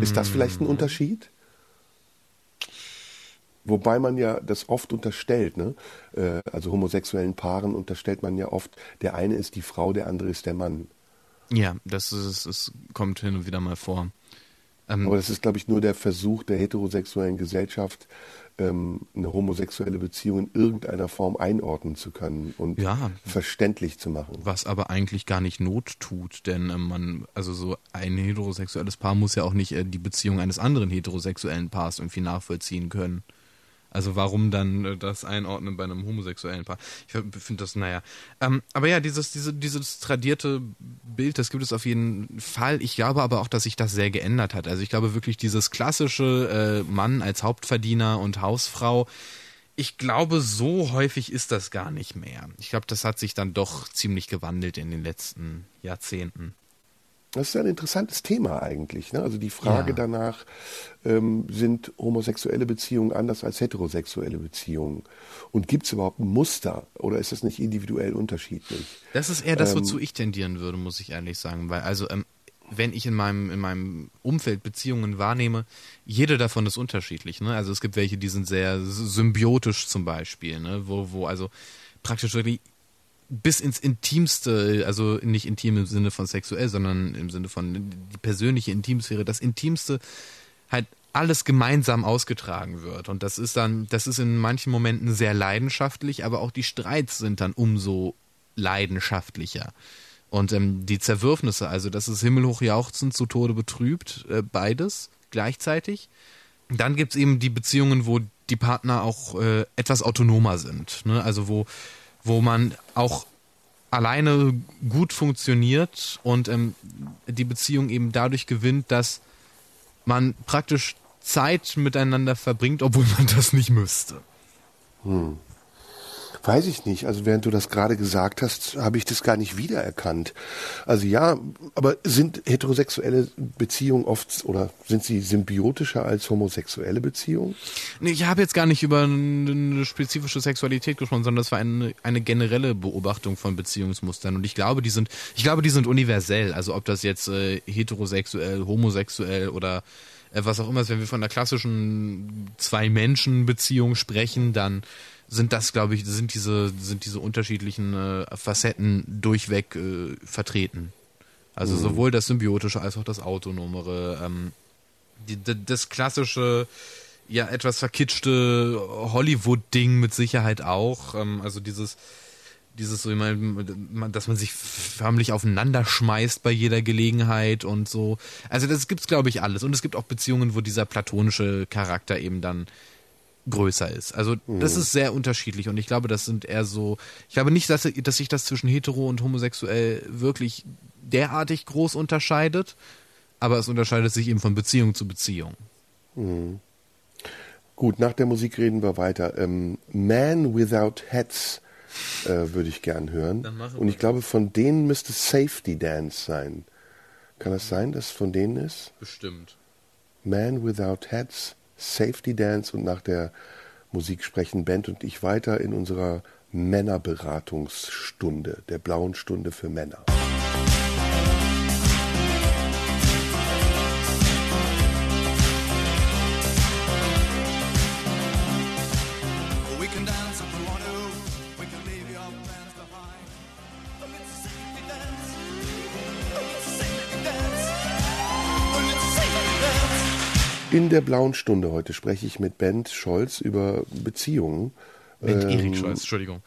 Ist das vielleicht ein Unterschied? Wobei man ja das oft unterstellt, ne? Äh, also homosexuellen Paaren unterstellt man ja oft, der eine ist die Frau, der andere ist der Mann. Ja, das ist, es kommt hin und wieder mal vor. Ähm, Aber das ist, glaube ich, nur der Versuch der heterosexuellen Gesellschaft, ähm, eine homosexuelle Beziehung in irgendeiner Form einordnen zu können und Ja. verständlich zu machen. was aber eigentlich gar nicht Not tut, denn ähm, man, also so ein heterosexuelles Paar muss ja auch nicht äh, die Beziehung eines anderen heterosexuellen Paars irgendwie nachvollziehen können. Also warum dann äh, das einordnen bei einem homosexuellen Paar? Ich finde das, naja. Ähm, aber ja, dieses, diese, dieses tradierte Bild, das gibt es auf jeden Fall. Ich glaube aber auch, dass sich das sehr geändert hat. Also ich glaube wirklich dieses klassische äh, Mann als Hauptverdiener und Hausfrau, ich glaube, so häufig ist das gar nicht mehr. Ich glaube, das hat sich dann doch ziemlich gewandelt in den letzten Jahrzehnten. Das ist ein interessantes Thema eigentlich. Ne? Also die Frage Ja. danach, ähm, sind homosexuelle Beziehungen anders als heterosexuelle Beziehungen? Und gibt es überhaupt ein Muster oder ist das nicht individuell unterschiedlich? Das ist eher das, wozu ich tendieren würde, muss ich ehrlich sagen. Weil, also, ähm, wenn ich in meinem, in meinem Umfeld Beziehungen wahrnehme, jede davon ist unterschiedlich. Ne? Also es gibt welche, die sind sehr symbiotisch zum Beispiel, ne? wo, wo also praktisch wirklich bis ins Intimste, also nicht intim im Sinne von sexuell, sondern im Sinne von die persönliche Intimsphäre, das Intimste halt alles gemeinsam ausgetragen wird. Und das ist dann, das ist in manchen Momenten sehr leidenschaftlich, aber auch die Streits sind dann umso leidenschaftlicher. Und ähm, die Zerwürfnisse, also das ist himmelhoch jauchzend, zu Tode betrübt, äh, beides gleichzeitig. Dann gibt's eben die Beziehungen, wo die Partner auch äh, etwas autonomer sind. Ne? Also wo, wo man auch alleine gut funktioniert und ähm, die Beziehung eben dadurch gewinnt, dass man praktisch Zeit miteinander verbringt, obwohl man das nicht müsste. Weiß ich nicht. Also während du das gerade gesagt hast, habe ich das gar nicht wiedererkannt. Also ja, aber sind heterosexuelle Beziehungen oft oder sind sie symbiotischer als homosexuelle Beziehungen? Nee, ich habe jetzt gar nicht über eine spezifische Sexualität gesprochen, sondern das war eine, eine generelle Beobachtung von Beziehungsmustern. Und ich glaube, die sind, ich glaube, die sind universell. Also ob das jetzt äh, heterosexuell, homosexuell oder äh, was auch immer ist, wenn wir von der klassischen Zwei-Menschen-Beziehung sprechen, dann sind das, glaube ich, sind diese, sind diese unterschiedlichen äh, Facetten durchweg äh, vertreten. Also sowohl das Symbiotische als auch das Autonomere. Ähm, die, d- das klassische, ja, etwas verkitschte Hollywood-Ding mit Sicherheit auch. Ähm, also dieses, dieses so, ich mein, man- dass man sich förmlich aufeinander schmeißt bei jeder Gelegenheit und so. Also das gibt's, glaube ich, alles. Und es gibt auch Beziehungen, wo dieser platonische Charakter eben dann größer ist. Also das ist sehr unterschiedlich und ich glaube, das sind eher so, ich glaube nicht, dass, dass sich das zwischen hetero und homosexuell wirklich derartig groß unterscheidet, aber es unterscheidet sich eben von Beziehung zu Beziehung. Gut, nach der Musik reden wir weiter. Ähm, Man Without Hats äh, würde ich gern hören. Und ich glaube, von denen müsste Safety Dance sein. Kann das sein, dass es von denen ist? Bestimmt. Man Without Hats, Safety Dance und nach der Musik sprechen Bent und ich weiter in unserer Männerberatungsstunde, der blauen Stunde für Männer. In der blauen Stunde heute spreche ich mit Bent Scholz über Beziehungen. Bent Ähm, Erik Scholz, Entschuldigung.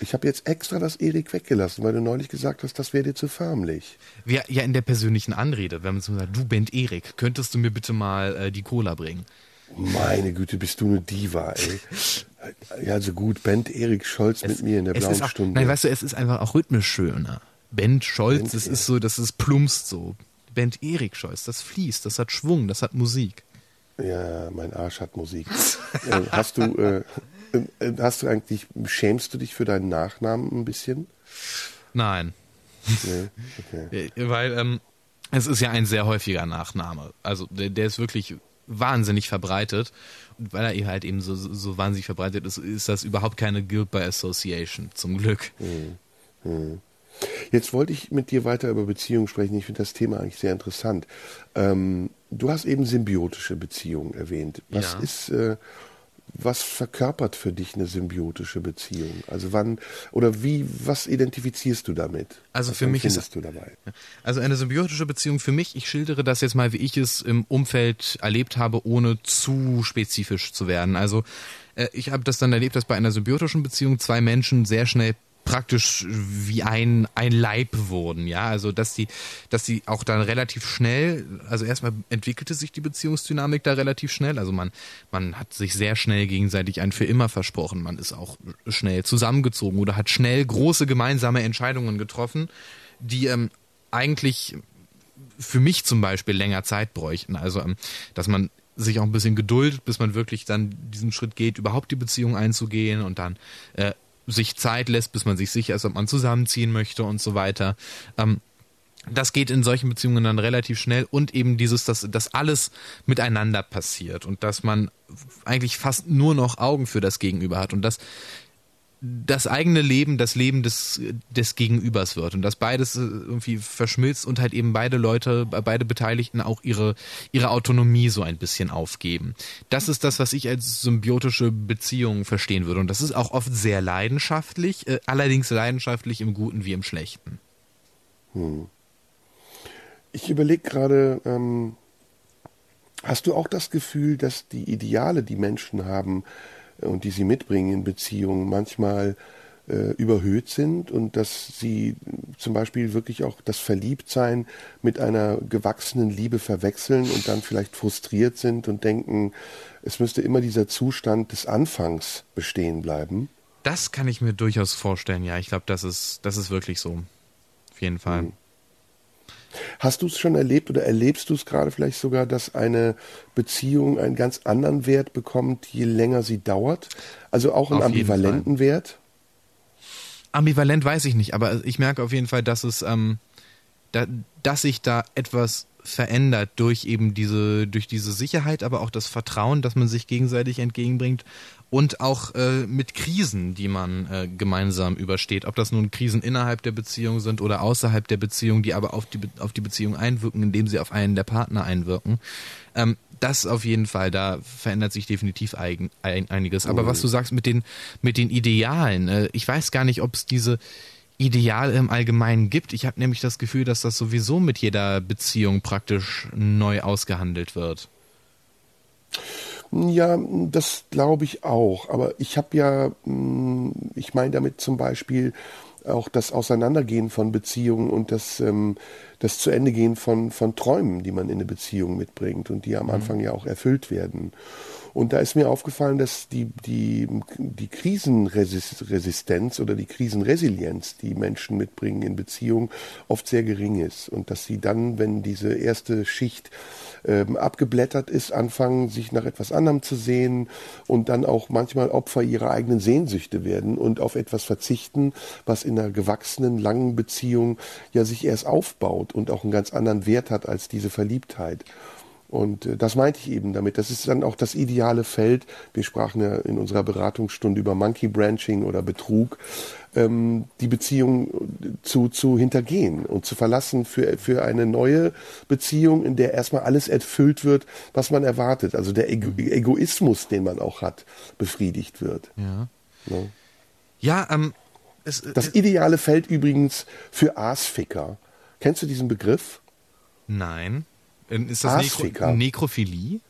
Ich habe jetzt extra das Erik weggelassen, weil du neulich gesagt hast, das wäre dir zu förmlich. Ja, ja, in der persönlichen Anrede, wenn man so sagt, du Bent Erik, könntest du mir bitte mal äh, die Cola bringen? Meine Güte, bist du eine Diva, ey. Ja, <laughs> also gut, Bent Erik Scholz mit mir in der es blauen auch, Stunde. Nein, weißt du, es ist einfach auch rhythmisch schöner. Bent Scholz, Erik. ist so, das ist plumpst so. Bent Erik Scholz, das fließt, das hat Schwung, das hat Musik. Ja, mein Arsch hat Musik. <laughs> äh, hast du, äh, äh, hast du eigentlich, schämst du dich für deinen Nachnamen ein bisschen? Nein, Nee, okay. <laughs> Äh, weil ähm, es ist ja ein sehr häufiger Nachname. Also der, der ist wirklich wahnsinnig verbreitet. Und weil er halt eben so, so wahnsinnig verbreitet ist, ist das überhaupt keine Guild by Association, zum Glück. Jetzt wollte ich mit dir weiter über Beziehungen sprechen. Ich finde das Thema eigentlich sehr interessant. Ähm, du hast eben symbiotische Beziehungen erwähnt. Was Ja. ist, äh, was verkörpert für dich eine symbiotische Beziehung? Also wann oder wie, was identifizierst du damit? Also was für mich ist- du dabei? Also eine symbiotische Beziehung für mich, ich schildere das jetzt mal, wie ich es im Umfeld erlebt habe, ohne zu spezifisch zu werden. Also äh, ich habe das dann erlebt, dass bei einer symbiotischen Beziehung zwei Menschen sehr schnell praktisch wie ein, ein Leib wurden, ja, also dass die, dass die auch dann relativ schnell, also erstmal entwickelte sich die Beziehungsdynamik da relativ schnell, also man, man hat sich sehr schnell gegenseitig ein für immer versprochen, man ist auch schnell zusammengezogen oder hat schnell große gemeinsame Entscheidungen getroffen, die ähm, eigentlich für mich zum Beispiel länger Zeit bräuchten. Also, ähm, dass man sich auch ein bisschen geduldet, bis man wirklich dann diesen Schritt geht, überhaupt die Beziehung einzugehen und dann äh, sich Zeit lässt, bis man sich sicher ist, ob man zusammenziehen möchte und so weiter. Ähm, das geht in solchen Beziehungen dann relativ schnell und eben dieses, dass, dass alles miteinander passiert und dass man eigentlich fast nur noch Augen für das Gegenüber hat und dass das eigene Leben das Leben des, des Gegenübers wird und dass beides äh, irgendwie verschmilzt und halt eben beide Leute, beide Beteiligten auch ihre, ihre Autonomie so ein bisschen aufgeben. Das ist das, was ich als symbiotische Beziehung verstehen würde und das ist auch oft sehr leidenschaftlich, äh, allerdings leidenschaftlich im Guten wie im Schlechten. Ich überlege gerade, ähm, hast du auch das Gefühl, dass die Ideale, die Menschen haben und die sie mitbringen in Beziehungen, manchmal äh, überhöht sind und dass sie zum Beispiel wirklich auch das Verliebtsein mit einer gewachsenen Liebe verwechseln und dann vielleicht frustriert sind und denken, es müsste immer dieser Zustand des Anfangs bestehen bleiben? Das kann ich mir durchaus vorstellen, ja. Ich glaube, das ist, das ist wirklich so. Auf jeden Fall. Hast du es schon erlebt oder erlebst du es gerade vielleicht sogar, dass eine Beziehung einen ganz anderen Wert bekommt, je länger sie dauert? Also auch einen Auf ambivalenten Wert? Ambivalent weiß ich nicht, aber ich merke auf jeden Fall, dass es, ähm, da, dass sich da etwas verändert durch eben diese, durch diese Sicherheit, aber auch das Vertrauen, dass man sich gegenseitig entgegenbringt und auch äh, mit Krisen, die man äh, gemeinsam übersteht. Ob das nun Krisen innerhalb der Beziehung sind oder außerhalb der Beziehung, die aber auf die, Be- auf die Beziehung einwirken, indem sie auf einen der Partner einwirken. Ähm, das auf jeden Fall, da verändert sich definitiv eigen, ein, einiges. Aber was du sagst mit den, mit den Idealen, äh, ich weiß gar nicht, ob es diese Ideale im Allgemeinen gibt. Ich habe nämlich das Gefühl, dass das sowieso mit jeder Beziehung praktisch neu ausgehandelt wird. Ja, das glaube ich auch. Aber ich habe ja, mh, ich meine damit zum Beispiel auch das Auseinandergehen von Beziehungen und das, ähm, das zu Ende gehen von, von Träumen, die man in eine Beziehung mitbringt und die am Anfang ja auch erfüllt werden. Und da ist mir aufgefallen, dass die, die, die Krisenresistenz oder die Krisenresilienz, die Menschen mitbringen in Beziehungen, oft sehr gering ist. Und dass sie dann, wenn diese erste Schicht ähm, abgeblättert ist, anfangen, sich nach etwas anderem zu sehen und dann auch manchmal Opfer ihrer eigenen Sehnsüchte werden und auf etwas verzichten, was in einer gewachsenen, langen Beziehung ja sich erst aufbaut und auch einen ganz anderen Wert hat als diese Verliebtheit. Und äh, das meinte ich eben damit. Das ist dann auch das ideale Feld. Wir sprachen ja in unserer Beratungsstunde über Monkey Branching oder Betrug, ähm, die Beziehung zu, zu hintergehen und zu verlassen für, für eine neue Beziehung, in der erstmal alles erfüllt wird, was man erwartet. Also der Ego Egoismus, den man auch hat, befriedigt wird. Ja. Ne? Ja, ähm, es, Das ideale Feld übrigens für Aasficker. Kennst du diesen Begriff? nein. Ähm, Ist das Aasficker. Nekrophilie?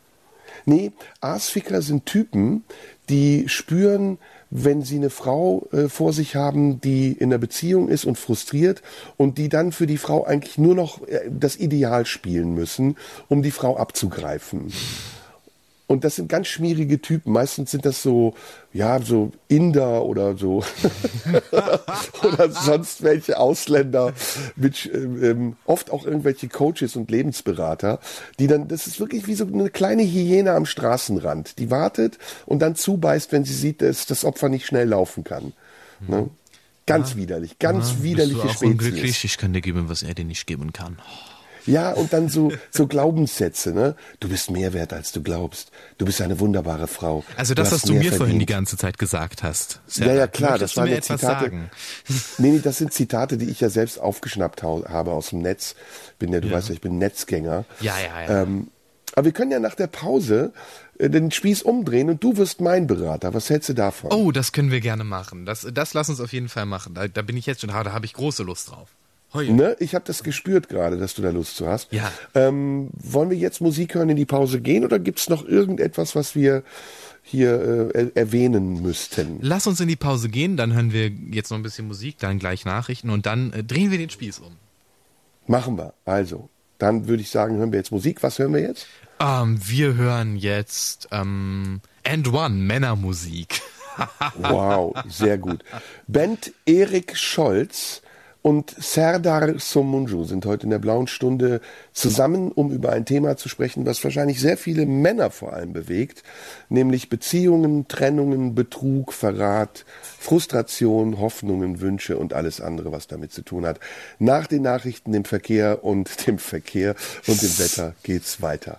Nee, Aasficker sind Typen, die spüren, wenn sie eine Frau äh, vor sich haben, die in einer Beziehung ist und frustriert und die dann für die Frau eigentlich nur noch äh, das Ideal spielen müssen, um die Frau abzugreifen. Und das sind ganz schmierige Typen. Meistens sind das so, ja, so Inder oder so. <laughs> oder sonst welche Ausländer. Mit, ähm, oft auch irgendwelche Coaches und Lebensberater, die dann, das ist wirklich wie so eine kleine Hyäne am Straßenrand. Die wartet und dann zubeißt, wenn sie sieht, dass das Opfer nicht schnell laufen kann. Ne? Ganz widerlich, ganz widerliche Bist du auch Spezies. unglücklich? Ich kann dir geben, was er dir nicht geben kann. Ja, und dann so, so Glaubenssätze, ne? Du bist mehr wert, als du glaubst. Du bist eine wunderbare Frau. Also das, hast was du mir vorhin die verdient. ganze Zeit gesagt hast. Ja, ja, klar, das du waren ja Zitate. <laughs> Nee, nee, das sind Zitate, die ich ja selbst aufgeschnappt habe aus dem Netz. Bin ja, du weißt ja, ich bin Netzgänger. Ja, ja, ja. Ähm, aber wir können ja nach der Pause äh, den Spieß umdrehen und du wirst mein Berater. Was hältst du davon? Oh, das können wir gerne machen. Das, das lass uns auf jeden Fall machen. Da, da bin ich jetzt schon, da habe ich große Lust drauf. Ne? Ich habe das gespürt gerade, dass du da Lust zu hast. Ja. Ähm, wollen wir jetzt Musik hören, in die Pause gehen oder gibt's noch irgendetwas, was wir hier äh, er erwähnen müssten? Lass uns in die Pause gehen, dann hören wir jetzt noch ein bisschen Musik, dann gleich Nachrichten und dann äh, drehen wir den Spieß um. Machen wir. Also, dann würde ich sagen, hören wir jetzt Musik. Was hören wir jetzt? Ähm, wir hören jetzt ähm, And One, Männermusik. <laughs> Wow, sehr gut. Band Erik Scholz und Serdar Somunju sind heute in der blauen Stunde zusammen, um über ein Thema zu sprechen, was wahrscheinlich sehr viele Männer vor allem bewegt, nämlich Beziehungen, Trennungen, Betrug, Verrat, Frustration, Hoffnungen, Wünsche und alles andere, was damit zu tun hat. Nach den Nachrichten, dem Verkehr und dem Verkehr und dem Wetter geht's weiter.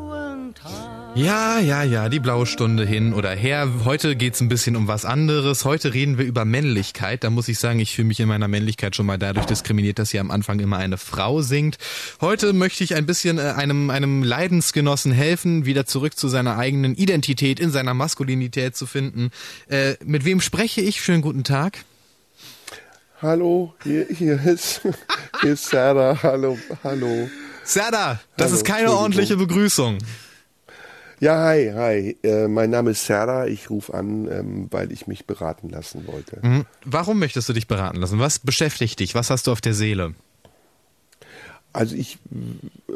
Ja, ja, ja, die blaue Stunde hin oder her. Heute geht's ein bisschen um was anderes. Heute reden wir über Männlichkeit. Da muss ich sagen, ich fühle mich in meiner Männlichkeit schon mal dadurch diskriminiert, dass hier am Anfang immer eine Frau singt. Heute möchte ich ein bisschen äh, einem, einem Leidensgenossen helfen, wieder zurück zu seiner eigenen Identität, in seiner Maskulinität zu finden. Äh, mit wem spreche ich? Schönen guten Tag. Hallo, hier, hier ist, hier ist Sarah. Hallo, hallo. Serda, das Hallo, ist keine ordentliche Begrüßung. Ja, hi, hi. Äh, mein Name ist Serda. Ich rufe an, ähm, weil ich mich beraten lassen wollte. Hm? Warum möchtest du dich beraten lassen? Was beschäftigt dich? Was hast du auf der Seele? Also ich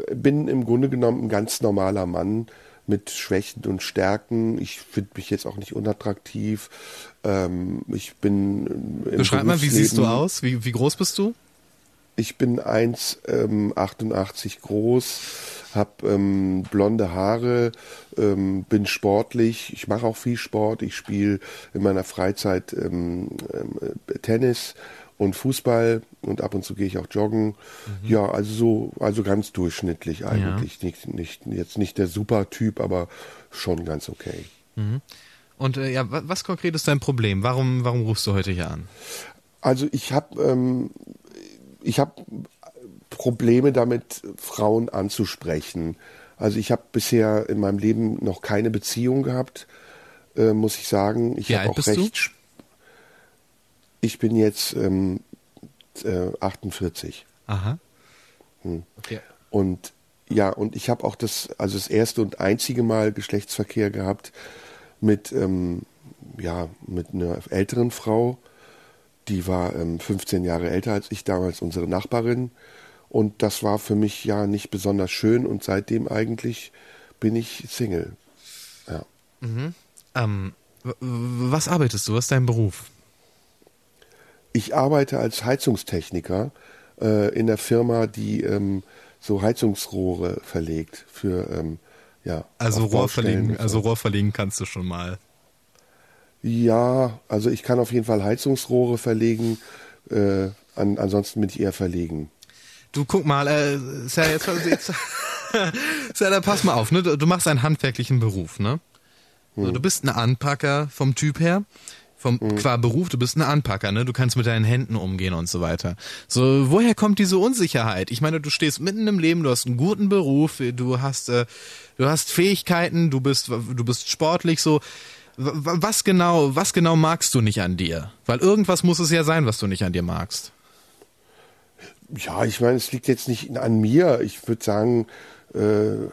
äh, bin im Grunde genommen ein ganz normaler Mann mit Schwächen und Stärken. Ich finde mich jetzt auch nicht unattraktiv. Ähm, ich bin äh, Beschreib mal, wie siehst du aus? Wie, wie groß bist du? Ich bin 1,88 groß, habe ähm, blonde Haare, ähm, bin sportlich. Ich mache auch viel Sport. Ich spiele in meiner Freizeit ähm, ähm, äh, Tennis und Fußball und ab und zu gehe ich auch joggen. Ja, also so, also ganz durchschnittlich eigentlich. Nicht, nicht, jetzt nicht der Supertyp, aber schon ganz okay. Und äh, ja, wa- was konkret ist dein Problem? Warum, warum rufst du heute hier an? Also ich habe ähm, ich habe Probleme damit, Frauen anzusprechen. Also ich habe bisher in meinem Leben noch keine Beziehung gehabt, äh, muss ich sagen. Ich Wie habe alt auch bist du? recht. sp- Ich bin jetzt ähm, äh, 48 Aha. Hm. Okay. und ja und ich habe auch das also das erste und einzige Mal Geschlechtsverkehr gehabt mit ähm, ja mit einer älteren Frau. Die war ähm, 15 Jahre älter als ich damals, unsere Nachbarin. Und das war für mich ja nicht besonders schön und seitdem eigentlich bin ich Single. Ja. Ähm, w- w- was arbeitest du? Was ist dein Beruf? Ich arbeite als Heizungstechniker äh, in der Firma, die ähm, so Heizungsrohre verlegt für ähm, ja. Also Rohr verlegen, also Rohr verlegen kannst du schon mal. Ja, also ich kann auf jeden Fall Heizungsrohre verlegen. Äh, an, ansonsten bin ich eher verlegen. du guck mal, äh, ist ja jetzt, jetzt <laughs> ist ja, da pass mal auf, ne? Du, du machst einen handwerklichen Beruf, ne? So, du bist ein Anpacker vom Typ her, vom qua Beruf, du bist ein Anpacker, ne? Du kannst mit deinen Händen umgehen und so weiter. So, woher kommt diese Unsicherheit? Ich meine, du stehst mitten im Leben, du hast einen guten Beruf, du hast, äh, du hast Fähigkeiten, du bist, du bist sportlich, so. Was genau, was genau magst du nicht an dir? Weil irgendwas muss es ja sein, was du nicht an dir magst. Ja, ich meine, es liegt jetzt nicht an mir. Ich würde sagen, äh,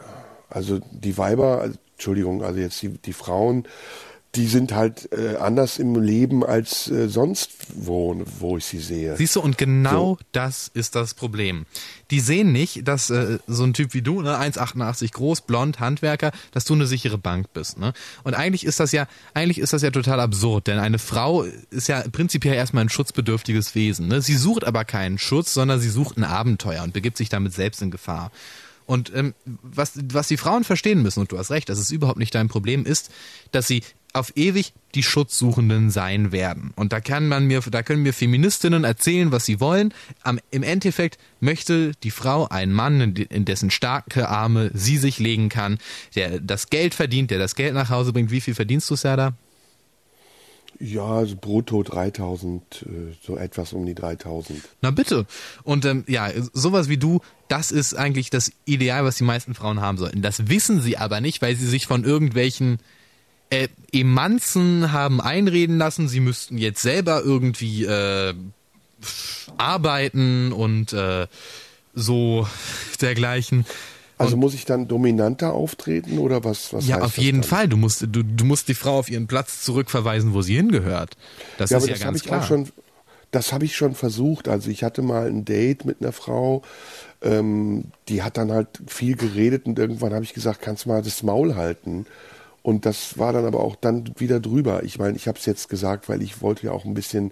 also die Weiber, also, Entschuldigung, also jetzt die, die Frauen, die sind halt äh, anders im Leben als äh, sonst wo, wo ich sie sehe. Siehst du, und genau das ist das Problem. Die sehen nicht, dass äh, so ein Typ wie du, ne, 1,88 groß, blond, Handwerker, dass du eine sichere Bank bist. Ne? Und eigentlich ist das ja, eigentlich ist das ja total absurd, denn eine Frau ist ja prinzipiell erstmal ein schutzbedürftiges Wesen. Ne? Sie sucht aber keinen Schutz, sondern sie sucht ein Abenteuer und begibt sich damit selbst in Gefahr. Und ähm, was, was die Frauen verstehen müssen, und du hast recht, das ist überhaupt nicht dein Problem, ist, dass sie auf ewig die Schutzsuchenden sein werden. Und da kann man mir, da können mir Feministinnen erzählen, was sie wollen. Am, Im Endeffekt möchte die Frau einen Mann, in, in dessen starke Arme sie sich legen kann, der das Geld verdient, der das Geld nach Hause bringt. Wie viel verdienst du, Serda? Ja, also brutto 3000, äh, so etwas um die 3000. Na bitte. Und ähm, ja, sowas wie du, das ist eigentlich das Ideal, was die meisten Frauen haben sollten. Das wissen sie aber nicht, weil sie sich von irgendwelchen äh, Emanzen haben einreden lassen, sie müssten jetzt selber irgendwie äh, arbeiten und äh, so <laughs> dergleichen. Also muss ich dann dominanter auftreten oder was? was Ja, auf jeden dann? Fall. Du musst, du, du musst die Frau auf ihren Platz zurückverweisen, wo sie hingehört. Das ja, ist aber ja das habe ganz ich klar. auch schon. Das habe ich schon versucht. Also ich hatte mal ein Date mit einer Frau, ähm, die hat dann halt viel geredet und irgendwann habe ich gesagt, kannst du mal das Maul halten. Und das war dann aber auch dann wieder drüber. Ich meine, ich habe es jetzt gesagt, weil ich wollte ja auch ein bisschen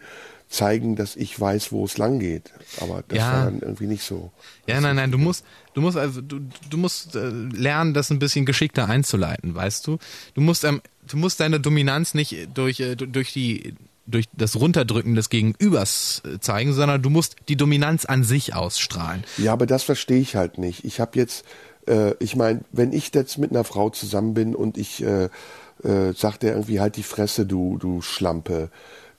zeigen, dass ich weiß, wo es lang geht. Aber das Ja. war dann irgendwie nicht so. Ja, nein, nein, du musst, du musst also, du, du musst äh, lernen, das ein bisschen geschickter einzuleiten, weißt du? Du musst, ähm, du musst deine Dominanz nicht durch, äh, durch die, durch das Runterdrücken des Gegenübers äh, zeigen, sondern du musst die Dominanz an sich ausstrahlen. Ja, aber das verstehe ich halt nicht. Ich habe jetzt, äh, ich meine, wenn ich jetzt mit einer Frau zusammen bin und ich äh, äh, sag der irgendwie halt die Fresse, du du Schlampe,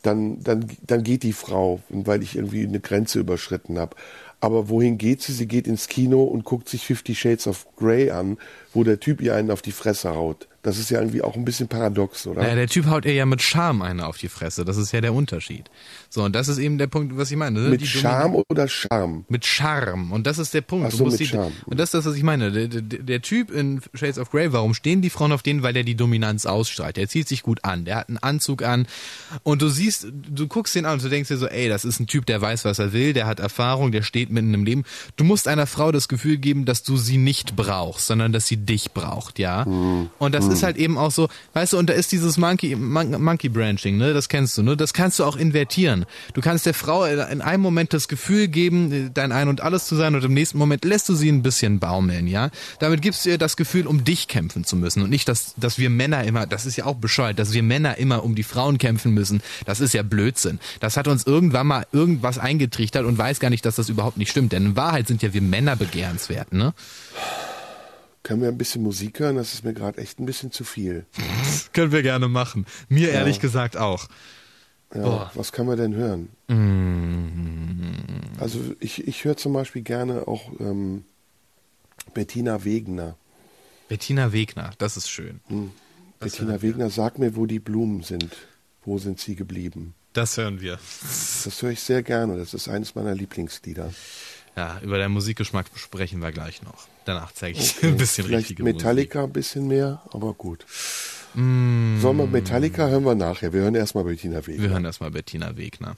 dann dann dann geht die Frau, weil ich irgendwie eine Grenze überschritten habe. Aber wohin geht sie? Sie geht ins Kino und guckt sich Fifty Shades of Grey an, wo der Typ ihr einen auf die Fresse haut. Das ist ja irgendwie auch ein bisschen paradox, oder? Naja, der Typ haut ihr ja mit Charme eine auf die Fresse. Das ist ja der Unterschied. So, und das ist eben der Punkt, was ich meine. ne? mit Charme oder Charme? Mit Charme. Und das ist der Punkt. Ach so, mit die, Charme. Und das ist das, was ich meine. Der, der, der Typ in Shades of Grey, warum stehen die Frauen auf den? Weil der die Dominanz ausstrahlt. Der zieht sich gut an. Der hat einen Anzug an. Und du siehst, du guckst den an und du denkst dir so, ey, das ist ein Typ, der weiß, was er will, der hat Erfahrung, der steht mitten im Leben. Du musst einer Frau das Gefühl geben, dass du sie nicht brauchst, sondern dass sie dich braucht, ja. Hm. Und das ist halt eben auch so, weißt du, und da ist dieses Monkey, Mon Monkey Branching, ne, das kennst du, ne, das kannst du auch invertieren. Du kannst der Frau in einem Moment das Gefühl geben, dein Ein und Alles zu sein und im nächsten Moment lässt du sie ein bisschen baumeln, ja. Damit gibst du ihr das Gefühl, um dich kämpfen zu müssen und nicht, dass, dass wir Männer immer, das ist ja auch bescheuert, dass wir Männer immer um die Frauen kämpfen müssen. Das ist ja Blödsinn. Das hat uns irgendwann mal irgendwas eingetrichtert und weiß gar nicht, dass das überhaupt nicht stimmt. Denn in Wahrheit sind ja wir Männer begehrenswert, ne? Können wir ein bisschen Musik hören? Das ist mir gerade echt ein bisschen zu viel. Das <laughs> können wir gerne machen. Mir ehrlich gesagt auch. Ja, was kann man denn hören? Also ich, ich höre zum Beispiel gerne auch ähm, Bettina Wegner. Bettina Wegner, das ist schön. Das Bettina. Wegner, sag mir, wo die Blumen sind. Wo sind sie geblieben? Das hören wir. Das höre ich sehr gerne. Das ist eines meiner Lieblingslieder. Ja, über deinen Musikgeschmack sprechen wir gleich noch. Danach zeige ich Okay, <laughs> ein bisschen Vielleicht richtige Metallica ein bisschen mehr, aber gut. Mm. Sollen wir Metallica hören wir nachher. Wir hören erstmal Bettina Musik. Wegner. Wir hören erstmal Bettina Wegner.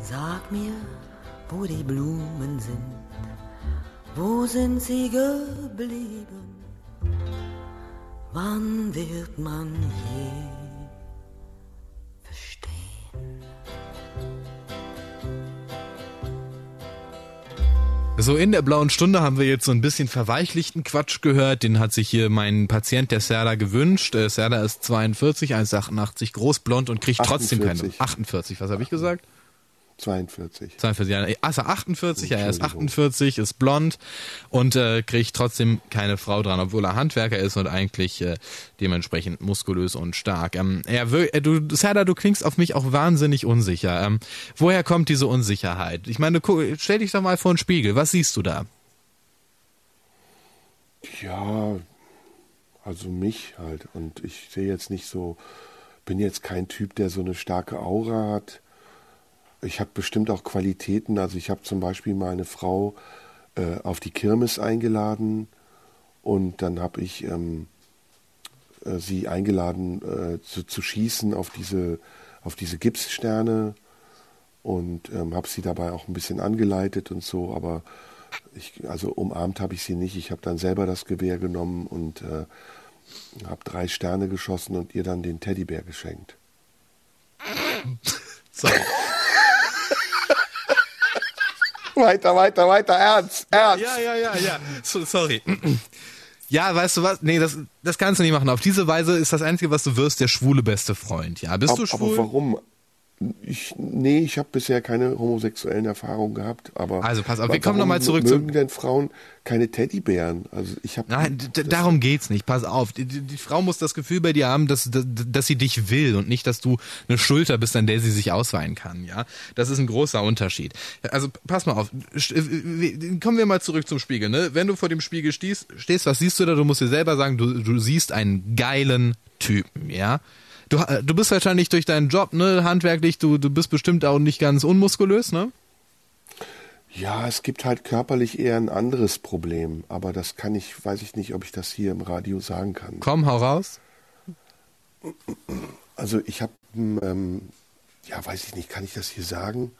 Sag mir, wo die Blumen sind, wo sind sie geblieben? Wann wird man je So, in der blauen Stunde haben wir jetzt so ein bisschen verweichlichten Quatsch gehört. Den hat sich hier mein Patient, der Serda, gewünscht. Äh, Serda ist 42, 1,88 groß, blond und kriegt trotzdem keine. 48. 48, was habe ich gesagt? 42. 42 Jahre. Also 48, ja, er ist 48, ist blond und äh, kriegt trotzdem keine Frau dran, obwohl er Handwerker ist und eigentlich äh, dementsprechend muskulös und stark. Ähm, will, äh, du, Serda, du klingst auf mich auch wahnsinnig unsicher. Ähm, woher kommt diese Unsicherheit? Ich meine, stell dich doch mal vor den Spiegel. Was siehst du da? Ja, also mich halt. Und ich sehe jetzt nicht so, bin jetzt kein Typ, der so eine starke Aura hat. Ich habe bestimmt auch Qualitäten. Also ich habe zum Beispiel mal eine Frau äh, auf die Kirmes eingeladen und dann habe ich ähm, äh, sie eingeladen äh, zu, zu schießen auf diese, auf diese Gipssterne und ähm, habe sie dabei auch ein bisschen angeleitet und so, aber ich, also umarmt habe ich sie nicht. Ich habe dann selber das Gewehr genommen und äh, habe drei Sterne geschossen und ihr dann den Teddybär geschenkt. <laughs> So. Weiter, weiter, weiter, ernst, ernst. Ja, ja, ja, ja. So, sorry. Ja, weißt du was? Nee, das, das kannst du nicht machen. Auf diese Weise ist das Einzige, was du wirst, der schwule beste Freund. Ja, bist Ab- du schwul? Aber warum? Ich, nee, ich habe bisher keine homosexuellen Erfahrungen gehabt. Aber Also pass auf, wir kommen noch warum mal zurück zu- Mögen denn Frauen keine Teddybären? Also ich habe. Nein, darum geht's nicht. Pass auf. Die, die, Frau muss das Gefühl bei dir haben, dass, dass, dass sie dich will und nicht, dass du eine Schulter bist, an der sie sich ausweinen kann. Ja, das ist ein großer Unterschied. Also pass mal auf. Äh, Kommen wir mal zurück zum Spiegel. Ne? Wenn du vor dem Spiegel stehst, stehst, was siehst du da? Du musst dir selber sagen, du, du siehst einen geilen Typen. Ja. Du, äh, du bist wahrscheinlich durch deinen Job, ne, handwerklich, du, du bist bestimmt auch nicht ganz unmuskulös, ne? Ja, es gibt halt körperlich eher ein anderes Problem, aber das kann ich, weiß ich nicht, ob ich das hier im Radio sagen kann. Komm, hau raus. Also ich habe, ähm, ja, weiß ich nicht, kann ich das hier sagen?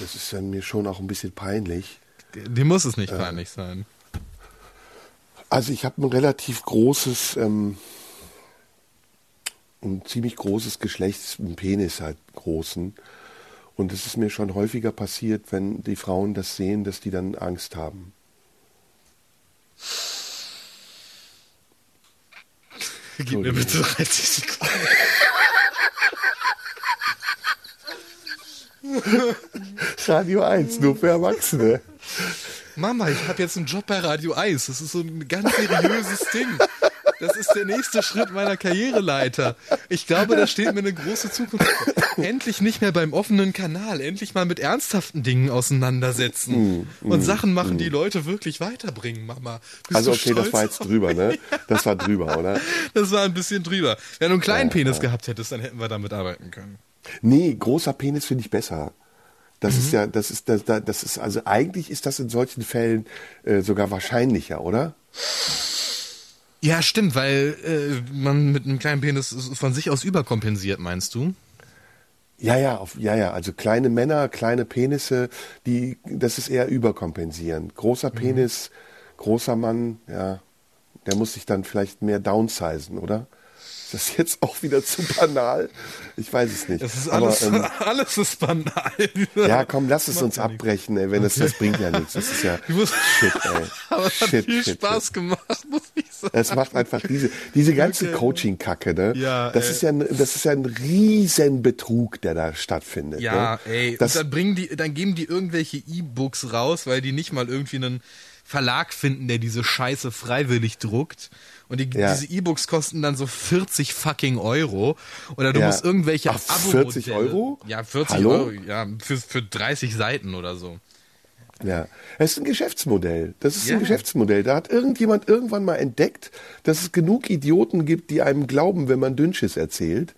Das ist dann mir schon auch ein bisschen peinlich. Dir muss es nicht peinlich sein. Also ich habe ein relativ großes, ähm, ein ziemlich großes Geschlechts, einen Penis halt großen. Und es ist mir schon häufiger passiert, wenn die Frauen das sehen, dass die dann Angst haben. Gib mir bitte 30 Sekunden. Radio 1, nur für Erwachsene. Mama, ich habe jetzt einen Job bei Radio Eis. Das ist so ein ganz seriöses Ding. Das ist der nächste Schritt meiner Karriereleiter. Ich glaube, da steht mir eine große Zukunft. Endlich nicht mehr beim offenen Kanal. Endlich mal mit ernsthaften Dingen auseinandersetzen. Und Sachen machen, die Leute wirklich weiterbringen, Mama. Bist Also okay, das war jetzt drüber, ne? Das war drüber, oder? <laughs> Das war ein bisschen drüber. Wenn du einen kleinen Penis gehabt hättest, dann hätten wir damit arbeiten können. Nee, großer Penis finde ich besser. Das Mhm. ist ja, das ist, das, das ist, also eigentlich ist das in solchen Fällen äh, sogar wahrscheinlicher, oder? Ja, stimmt, weil äh, man mit einem kleinen Penis von sich aus überkompensiert, meinst du? Ja, ja, auf, ja, ja. Also kleine Männer, kleine Penisse, die, das ist eher überkompensieren. Großer Penis, großer Mann, ja, der muss sich dann vielleicht mehr downsizen, oder? Ist das jetzt auch wieder zu banal? Ich weiß es nicht. Das ist Aber, alles, ähm, <laughs> alles ist banal. ja, komm, lass es uns abbrechen, ey, wenn das, das bringt ja nichts. Das ist ja muss- shit, ey. <laughs> Aber es hat Shit, viel shit, Spaß shit. gemacht, muss ich sagen. Es macht einfach diese, diese ganze Okay. Coaching-Kacke, ne? Ja, das ey. ist ja, ein- das ist ja ein riesen Betrug, der da stattfindet. Ja, ne? ey, Das, und dann bringen die, dann geben die irgendwelche E-Books raus, weil die nicht mal irgendwie einen Verlag finden, der diese Scheiße freiwillig druckt. Und die, Ja. diese E-Books kosten dann so 40 fucking Euro. Oder du Ja. musst irgendwelche Ach, Abo 40 Euro? Ja, 40 Hallo? Euro, ja, für, für 30 Seiten oder so. Ja, es ist ein Geschäftsmodell. Das ist Ja. ein Geschäftsmodell. Da hat irgendjemand irgendwann mal entdeckt, dass es genug Idioten gibt, die einem glauben, wenn man Dünnschiss erzählt.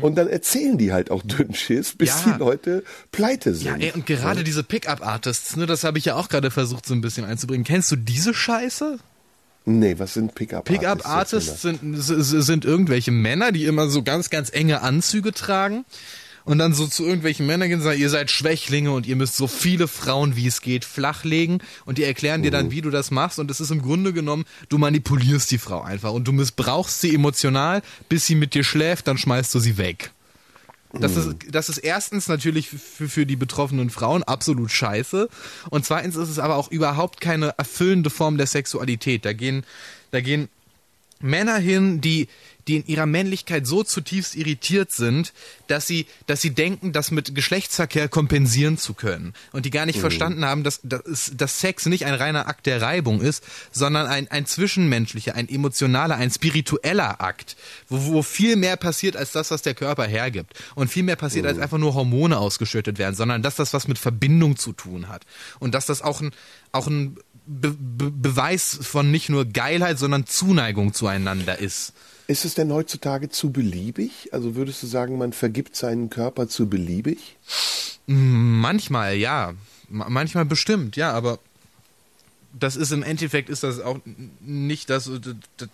Und dann erzählen die halt auch <laughs> Dünnschiss, bis Mhm. Ja. die Leute pleite sind. Ja, ey, und gerade diese Pickup-Artists, ne, das habe ich ja auch gerade versucht so ein bisschen einzubringen. Kennst du diese Scheiße? Nee, was sind Pickup-Artists? Pickup-Artists sind, sind irgendwelche Männer, die immer so ganz, ganz enge Anzüge tragen und dann so zu irgendwelchen Männern gehen und sagen, ihr seid Schwächlinge und ihr müsst so viele Frauen wie es geht flachlegen und die erklären dir dann, wie du das machst und es ist im Grunde genommen, du manipulierst die Frau einfach und du missbrauchst sie emotional, bis sie mit dir schläft, dann schmeißt du sie weg. Das ist, das ist erstens natürlich für, für die betroffenen Frauen absolut scheiße. Und zweitens ist es aber auch überhaupt keine erfüllende Form der Sexualität. Da gehen, da gehen Männer hin, die, die in ihrer Männlichkeit so zutiefst irritiert sind, dass sie, dass sie denken, das mit Geschlechtsverkehr kompensieren zu können. Und die gar nicht verstanden haben, dass, dass, dass Sex nicht ein reiner Akt der Reibung ist, sondern ein, ein zwischenmenschlicher, ein emotionaler, ein spiritueller Akt, wo, wo viel mehr passiert als das, was der Körper hergibt. Und viel mehr passiert, als einfach nur Hormone ausgeschüttet werden, sondern dass das was mit Verbindung zu tun hat. Und dass das auch ein, auch ein Be Be Beweis von nicht nur Geilheit, sondern Zuneigung zueinander ist. Ist es denn heutzutage zu beliebig? Also würdest du sagen, man vergibt seinen Körper zu beliebig? Manchmal ja, Ma- manchmal bestimmt, ja, aber das ist im Endeffekt ist das auch nicht das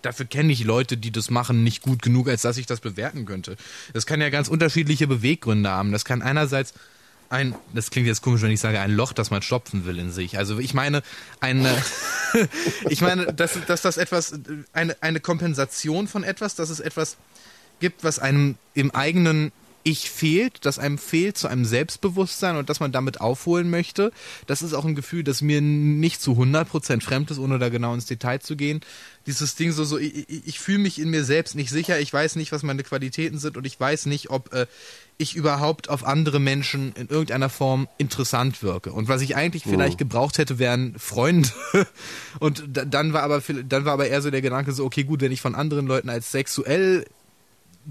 dafür kenne ich Leute, die das machen, nicht gut genug, als dass ich das bewerten könnte. Das kann ja ganz unterschiedliche Beweggründe haben. Das kann einerseits ein, das klingt jetzt komisch, wenn ich sage, ein Loch, das man stopfen will in sich. Also ich meine, eine, <laughs> ich meine, dass, dass das etwas, eine, eine Kompensation von etwas, dass es etwas gibt, was einem im eigenen Ich fehlt, das einem fehlt zu einem Selbstbewusstsein und dass man damit aufholen möchte. Das ist auch ein Gefühl, das mir nicht zu 100% fremd ist, ohne da genau ins Detail zu gehen. Dieses Ding so, so ich, ich, ich fühle mich in mir selbst nicht sicher, ich weiß nicht, was meine Qualitäten sind und ich weiß nicht, ob äh, ich überhaupt auf andere Menschen in irgendeiner Form interessant wirke. Und was ich eigentlich vielleicht gebraucht hätte, wären Freunde. <laughs> Und da- dann war aber dann war aber eher so der Gedanke so, okay, gut, wenn ich von anderen Leuten als sexuell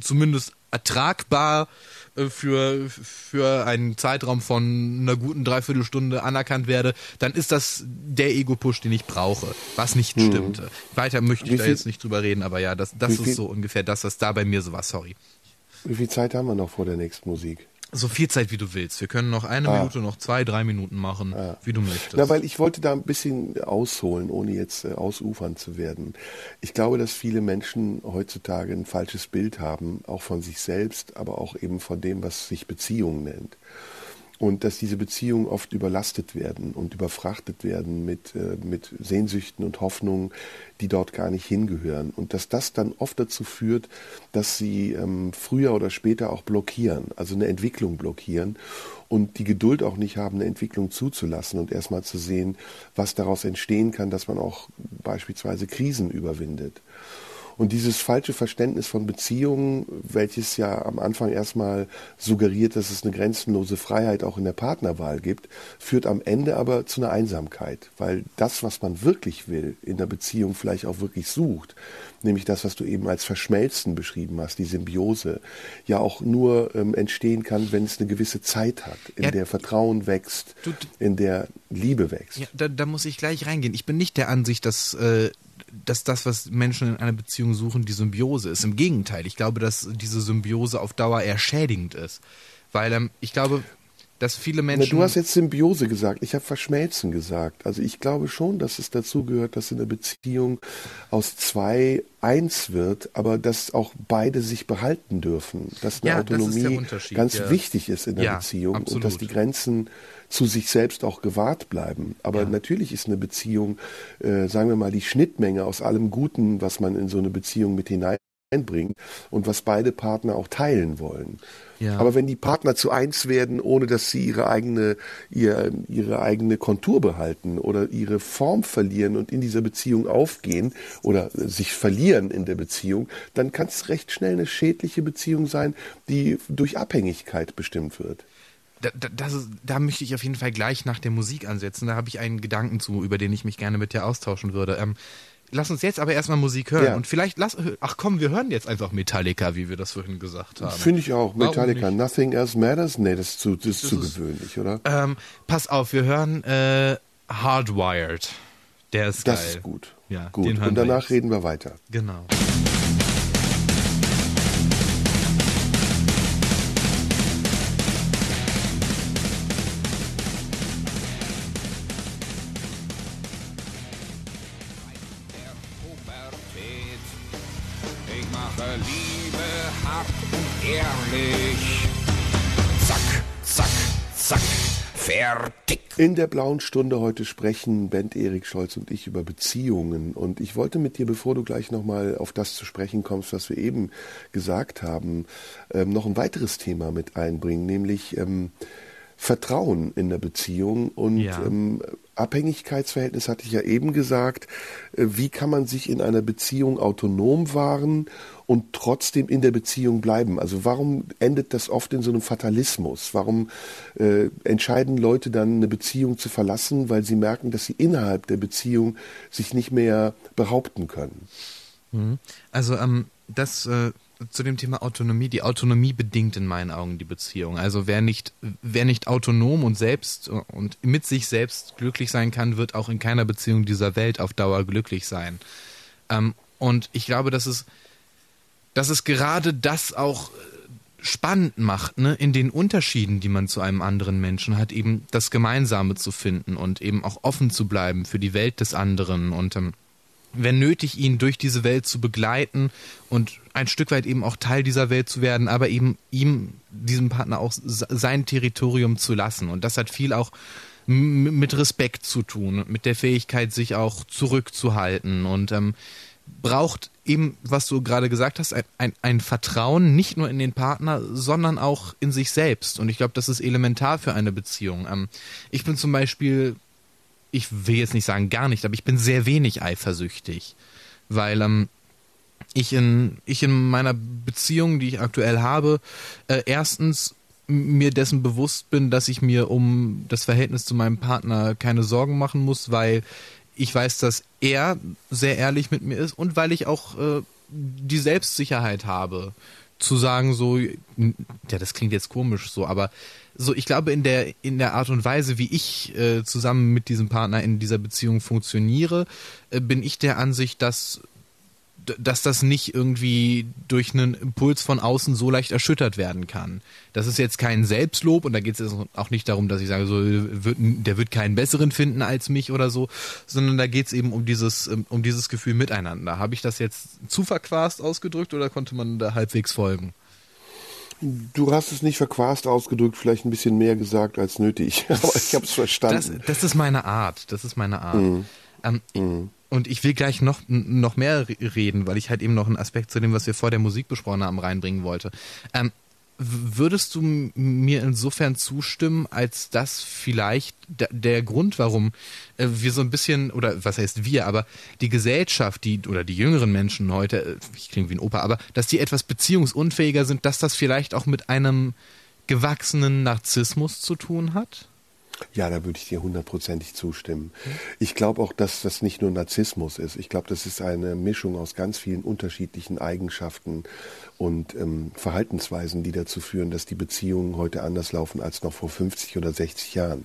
zumindest ertragbar äh, für, für einen Zeitraum von einer guten Dreiviertelstunde anerkannt werde, dann ist das der Ego-Push, den ich brauche, was nicht stimmte. Weiter möchte ich da jetzt nicht drüber reden, aber ja, das, das ist so ungefähr das, was da bei mir so war, sorry. Wie viel Zeit haben wir noch vor der nächsten Musik? So viel Zeit, wie du willst. Wir können noch eine Ah. Minute, noch zwei, drei Minuten machen, wie du möchtest. Na, weil ich wollte da ein bisschen ausholen, ohne jetzt äh, ausufern zu werden. Ich glaube, dass viele Menschen heutzutage ein falsches Bild haben, auch von sich selbst, aber auch eben von dem, was sich Beziehung nennt. Und dass diese Beziehungen oft überlastet werden und überfrachtet werden mit, äh, mit Sehnsüchten und Hoffnungen, die dort gar nicht hingehören. Und dass das dann oft dazu führt, dass sie ähm, früher oder später auch blockieren, also eine Entwicklung blockieren und die Geduld auch nicht haben, eine Entwicklung zuzulassen und erstmal zu sehen, was daraus entstehen kann, dass man auch beispielsweise Krisen überwindet. Und dieses falsche Verständnis von Beziehungen, welches ja am Anfang erstmal suggeriert, dass es eine grenzenlose Freiheit auch in der Partnerwahl gibt, führt am Ende aber zu einer Einsamkeit, weil das, was man wirklich will, in der Beziehung vielleicht auch wirklich sucht, nämlich das, was du eben als Verschmelzen beschrieben hast, die Symbiose, ja auch nur ähm, entstehen kann, wenn es eine gewisse Zeit hat, in Ja. der Vertrauen wächst, Du- in der Liebe wächst. Ja, da, da muss ich gleich reingehen. Ich bin nicht der Ansicht, dass, äh, dass das, was Menschen in einer Beziehung suchen, die Symbiose ist. Im Gegenteil, ich glaube, dass diese Symbiose auf Dauer eher schädigend ist. Weil ähm, ich glaube, dass viele Na, Menschen. du hast jetzt Symbiose gesagt, ich habe Verschmelzen gesagt. Also ich glaube schon, dass es dazu gehört, dass in der Beziehung aus zwei eins wird, aber dass auch beide sich behalten dürfen. Dass eine Ja, das Autonomie Unterschied, ganz ja. wichtig ist in der Ja, Beziehung und absolut. dass die Grenzen zu sich selbst auch gewahrt bleiben. Aber Ja. natürlich ist eine Beziehung, äh, sagen wir mal, die Schnittmenge aus allem Guten, was man in so eine Beziehung mit hinein einbringen und was beide Partner auch teilen wollen. Ja. Aber wenn die Partner zu eins werden, ohne dass sie ihre eigene, ihr, ihre eigene Kontur behalten oder ihre Form verlieren und in dieser Beziehung aufgehen oder sich verlieren in der Beziehung, dann kann es recht schnell eine schädliche Beziehung sein, die durch Abhängigkeit bestimmt wird. Da, da, das ist, da möchte ich auf jeden Fall gleich nach der Musik ansetzen. Da habe ich einen Gedanken zu, über den ich mich gerne mit dir austauschen würde. Ähm, lass uns jetzt aber erstmal Musik hören. Ja. Und vielleicht lass. Ach komm, wir hören jetzt einfach Metallica, wie wir das vorhin gesagt haben. Finde ich auch. Metallica? Nothing Else Matters? Nee, das ist zu, das ist zu ist- gewöhnlich, oder? Ähm, pass auf, wir hören äh, Hardwired. Der ist Das geil. ist gut. Ja, gut. Und danach reden wir weiter. Genau. Ehrlich. Zack, zack, zack, fertig. In der blauen Stunde heute sprechen Bent Erik Scholz und ich über Beziehungen. Und ich wollte mit dir, bevor du gleich nochmal auf das zu sprechen kommst, was wir eben gesagt haben, ähm, noch ein weiteres Thema mit einbringen, nämlich ähm, Vertrauen in der Beziehung und Ja. ähm, Abhängigkeitsverhältnis hatte ich ja eben gesagt. Äh, Wie kann man sich in einer Beziehung autonom wahren und trotzdem in der Beziehung bleiben? Also warum endet das oft in so einem Fatalismus? Warum äh, entscheiden Leute dann eine Beziehung zu verlassen, weil sie merken, dass sie innerhalb der Beziehung sich nicht mehr behaupten können? Also ähm, das äh, zu dem Thema Autonomie. Die Autonomie bedingt in meinen Augen die Beziehung. Also wer nicht, wer nicht autonom und selbst und mit sich selbst glücklich sein kann, wird auch in keiner Beziehung dieser Welt auf Dauer glücklich sein. Ähm, und ich glaube, dass es, dass es gerade das auch äh, spannend macht, ne, in den Unterschieden, die man zu einem anderen Menschen hat, eben das Gemeinsame zu finden und eben auch offen zu bleiben für die Welt des anderen und ähm, wenn nötig, ihn durch diese Welt zu begleiten und ein Stück weit eben auch Teil dieser Welt zu werden, aber eben ihm, diesem Partner auch sein Territorium zu lassen. Und das hat viel auch mit Respekt zu tun, mit der Fähigkeit, sich auch zurückzuhalten und ähm, braucht eben, was du gerade gesagt hast, ein, ein, ein Vertrauen nicht nur in den Partner, sondern auch in sich selbst. Und ich glaube, das ist elementar für eine Beziehung. Ähm, ich bin zum Beispiel ich will jetzt nicht sagen gar nicht, aber ich bin sehr wenig eifersüchtig, weil ähm, ich in ich in meiner Beziehung, die ich aktuell habe, äh, erstens mir dessen bewusst bin, dass ich mir um das Verhältnis zu meinem Partner keine Sorgen machen muss, weil ich weiß, dass er sehr ehrlich mit mir ist und weil ich auch äh, die Selbstsicherheit habe, zu sagen so, ja, das klingt jetzt komisch so, aber so, ich glaube in der in der Art und Weise, wie ich äh, zusammen mit diesem Partner in dieser Beziehung funktioniere, äh, bin ich der Ansicht, dass dass das nicht irgendwie durch einen Impuls von außen so leicht erschüttert werden kann. Das ist jetzt kein Selbstlob und da geht es auch nicht darum, dass ich sage, so wird, der wird keinen besseren finden als mich oder so, sondern da geht es eben um dieses ähm, um dieses Gefühl miteinander. Habe ich das jetzt zu verquast ausgedrückt oder konnte man da halbwegs folgen? Du hast es nicht verquast ausgedrückt, vielleicht ein bisschen mehr gesagt als nötig, <laughs> aber ich habe es Das, verstanden. das ist meine Art. Das ist meine Art. Ähm, Und ich will gleich noch, noch mehr re- reden, weil ich halt eben noch einen Aspekt zu dem, was wir vor der Musik besprochen haben, reinbringen wollte. Ähm, würdest du mir insofern zustimmen, als das vielleicht der Grund, warum äh, wir so ein bisschen, oder was heißt wir, aber die Gesellschaft, die oder die jüngeren Menschen heute, äh, ich klinge wie ein Opa, aber dass die etwas beziehungsunfähiger sind, dass das vielleicht auch mit einem gewachsenen Narzissmus zu tun hat? Ja, da würde ich dir hundertprozentig zustimmen. Ich glaube auch, dass das nicht nur Narzissmus ist. Ich glaube, das ist eine Mischung aus ganz vielen unterschiedlichen Eigenschaften und ähm, Verhaltensweisen, die dazu führen, dass die Beziehungen heute anders laufen als noch vor 50 oder 60 Jahren.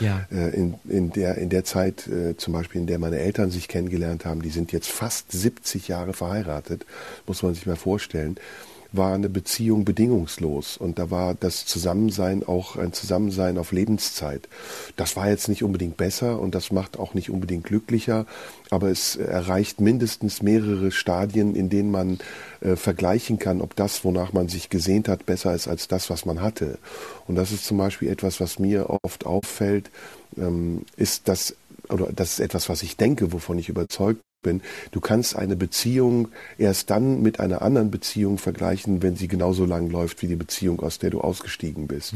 Ja. Äh, in, in, der, in der Zeit, äh, zum Beispiel, in der meine Eltern sich kennengelernt haben, die sind jetzt fast 70 Jahre verheiratet, muss man sich mal vorstellen war eine Beziehung bedingungslos und da war das Zusammensein auch ein Zusammensein auf Lebenszeit. Das war jetzt nicht unbedingt besser und das macht auch nicht unbedingt glücklicher, aber es erreicht mindestens mehrere Stadien, in denen man äh, vergleichen kann, ob das, wonach man sich gesehnt hat, besser ist als das, was man hatte. Und das ist zum Beispiel etwas, was mir oft auffällt, ähm, ist das, oder das ist etwas, was ich denke, wovon ich überzeugt bin. Du kannst eine Beziehung erst dann mit einer anderen Beziehung vergleichen, wenn sie genauso lang läuft wie die Beziehung, aus der du ausgestiegen bist.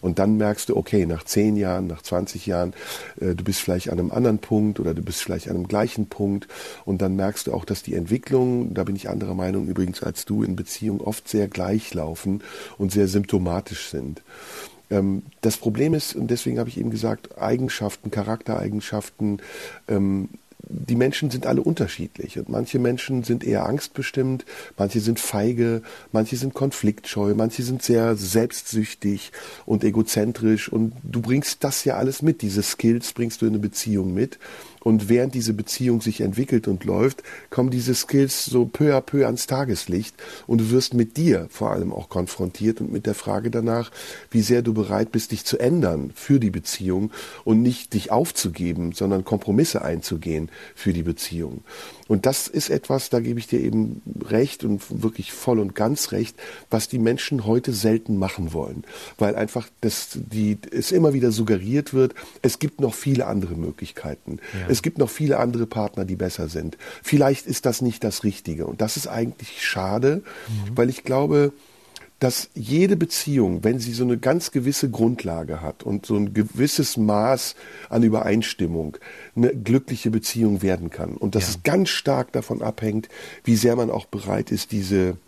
Und dann merkst du, okay, nach 10 Jahren, nach 20 Jahren, äh, du bist vielleicht an einem anderen Punkt oder du bist vielleicht an einem gleichen Punkt. Und dann merkst du auch, dass die Entwicklungen, da bin ich anderer Meinung übrigens als du, in Beziehungen oft sehr gleich laufen und sehr symptomatisch sind. Ähm, das Problem ist, und deswegen habe ich eben gesagt, Eigenschaften, Charaktereigenschaften, ähm, die Menschen sind alle unterschiedlich und manche Menschen sind eher angstbestimmt, manche sind feige, manche sind konfliktscheu, manche sind sehr selbstsüchtig und egozentrisch und du bringst das ja alles mit, diese Skills bringst du in eine Beziehung mit und während diese Beziehung sich entwickelt und läuft, kommen diese Skills so peu à peu ans Tageslicht und du wirst mit dir vor allem auch konfrontiert und mit der Frage danach, wie sehr du bereit bist, dich zu ändern für die Beziehung und nicht dich aufzugeben, sondern Kompromisse einzugehen für die Beziehung. Und das ist etwas, da gebe ich dir eben recht und wirklich voll und ganz recht, was die Menschen heute selten machen wollen, weil einfach das, die, es immer wieder suggeriert wird, es gibt noch viele andere Möglichkeiten. Es gibt noch viele andere Partner, die besser sind. Vielleicht ist das nicht das Richtige. Und das ist eigentlich schade, weil ich glaube, dass jede Beziehung, wenn sie so eine ganz gewisse Grundlage hat und so ein gewisses Maß an Übereinstimmung, eine glückliche Beziehung werden kann. Und dass Ja. es ganz stark davon abhängt, wie sehr man auch bereit ist, diese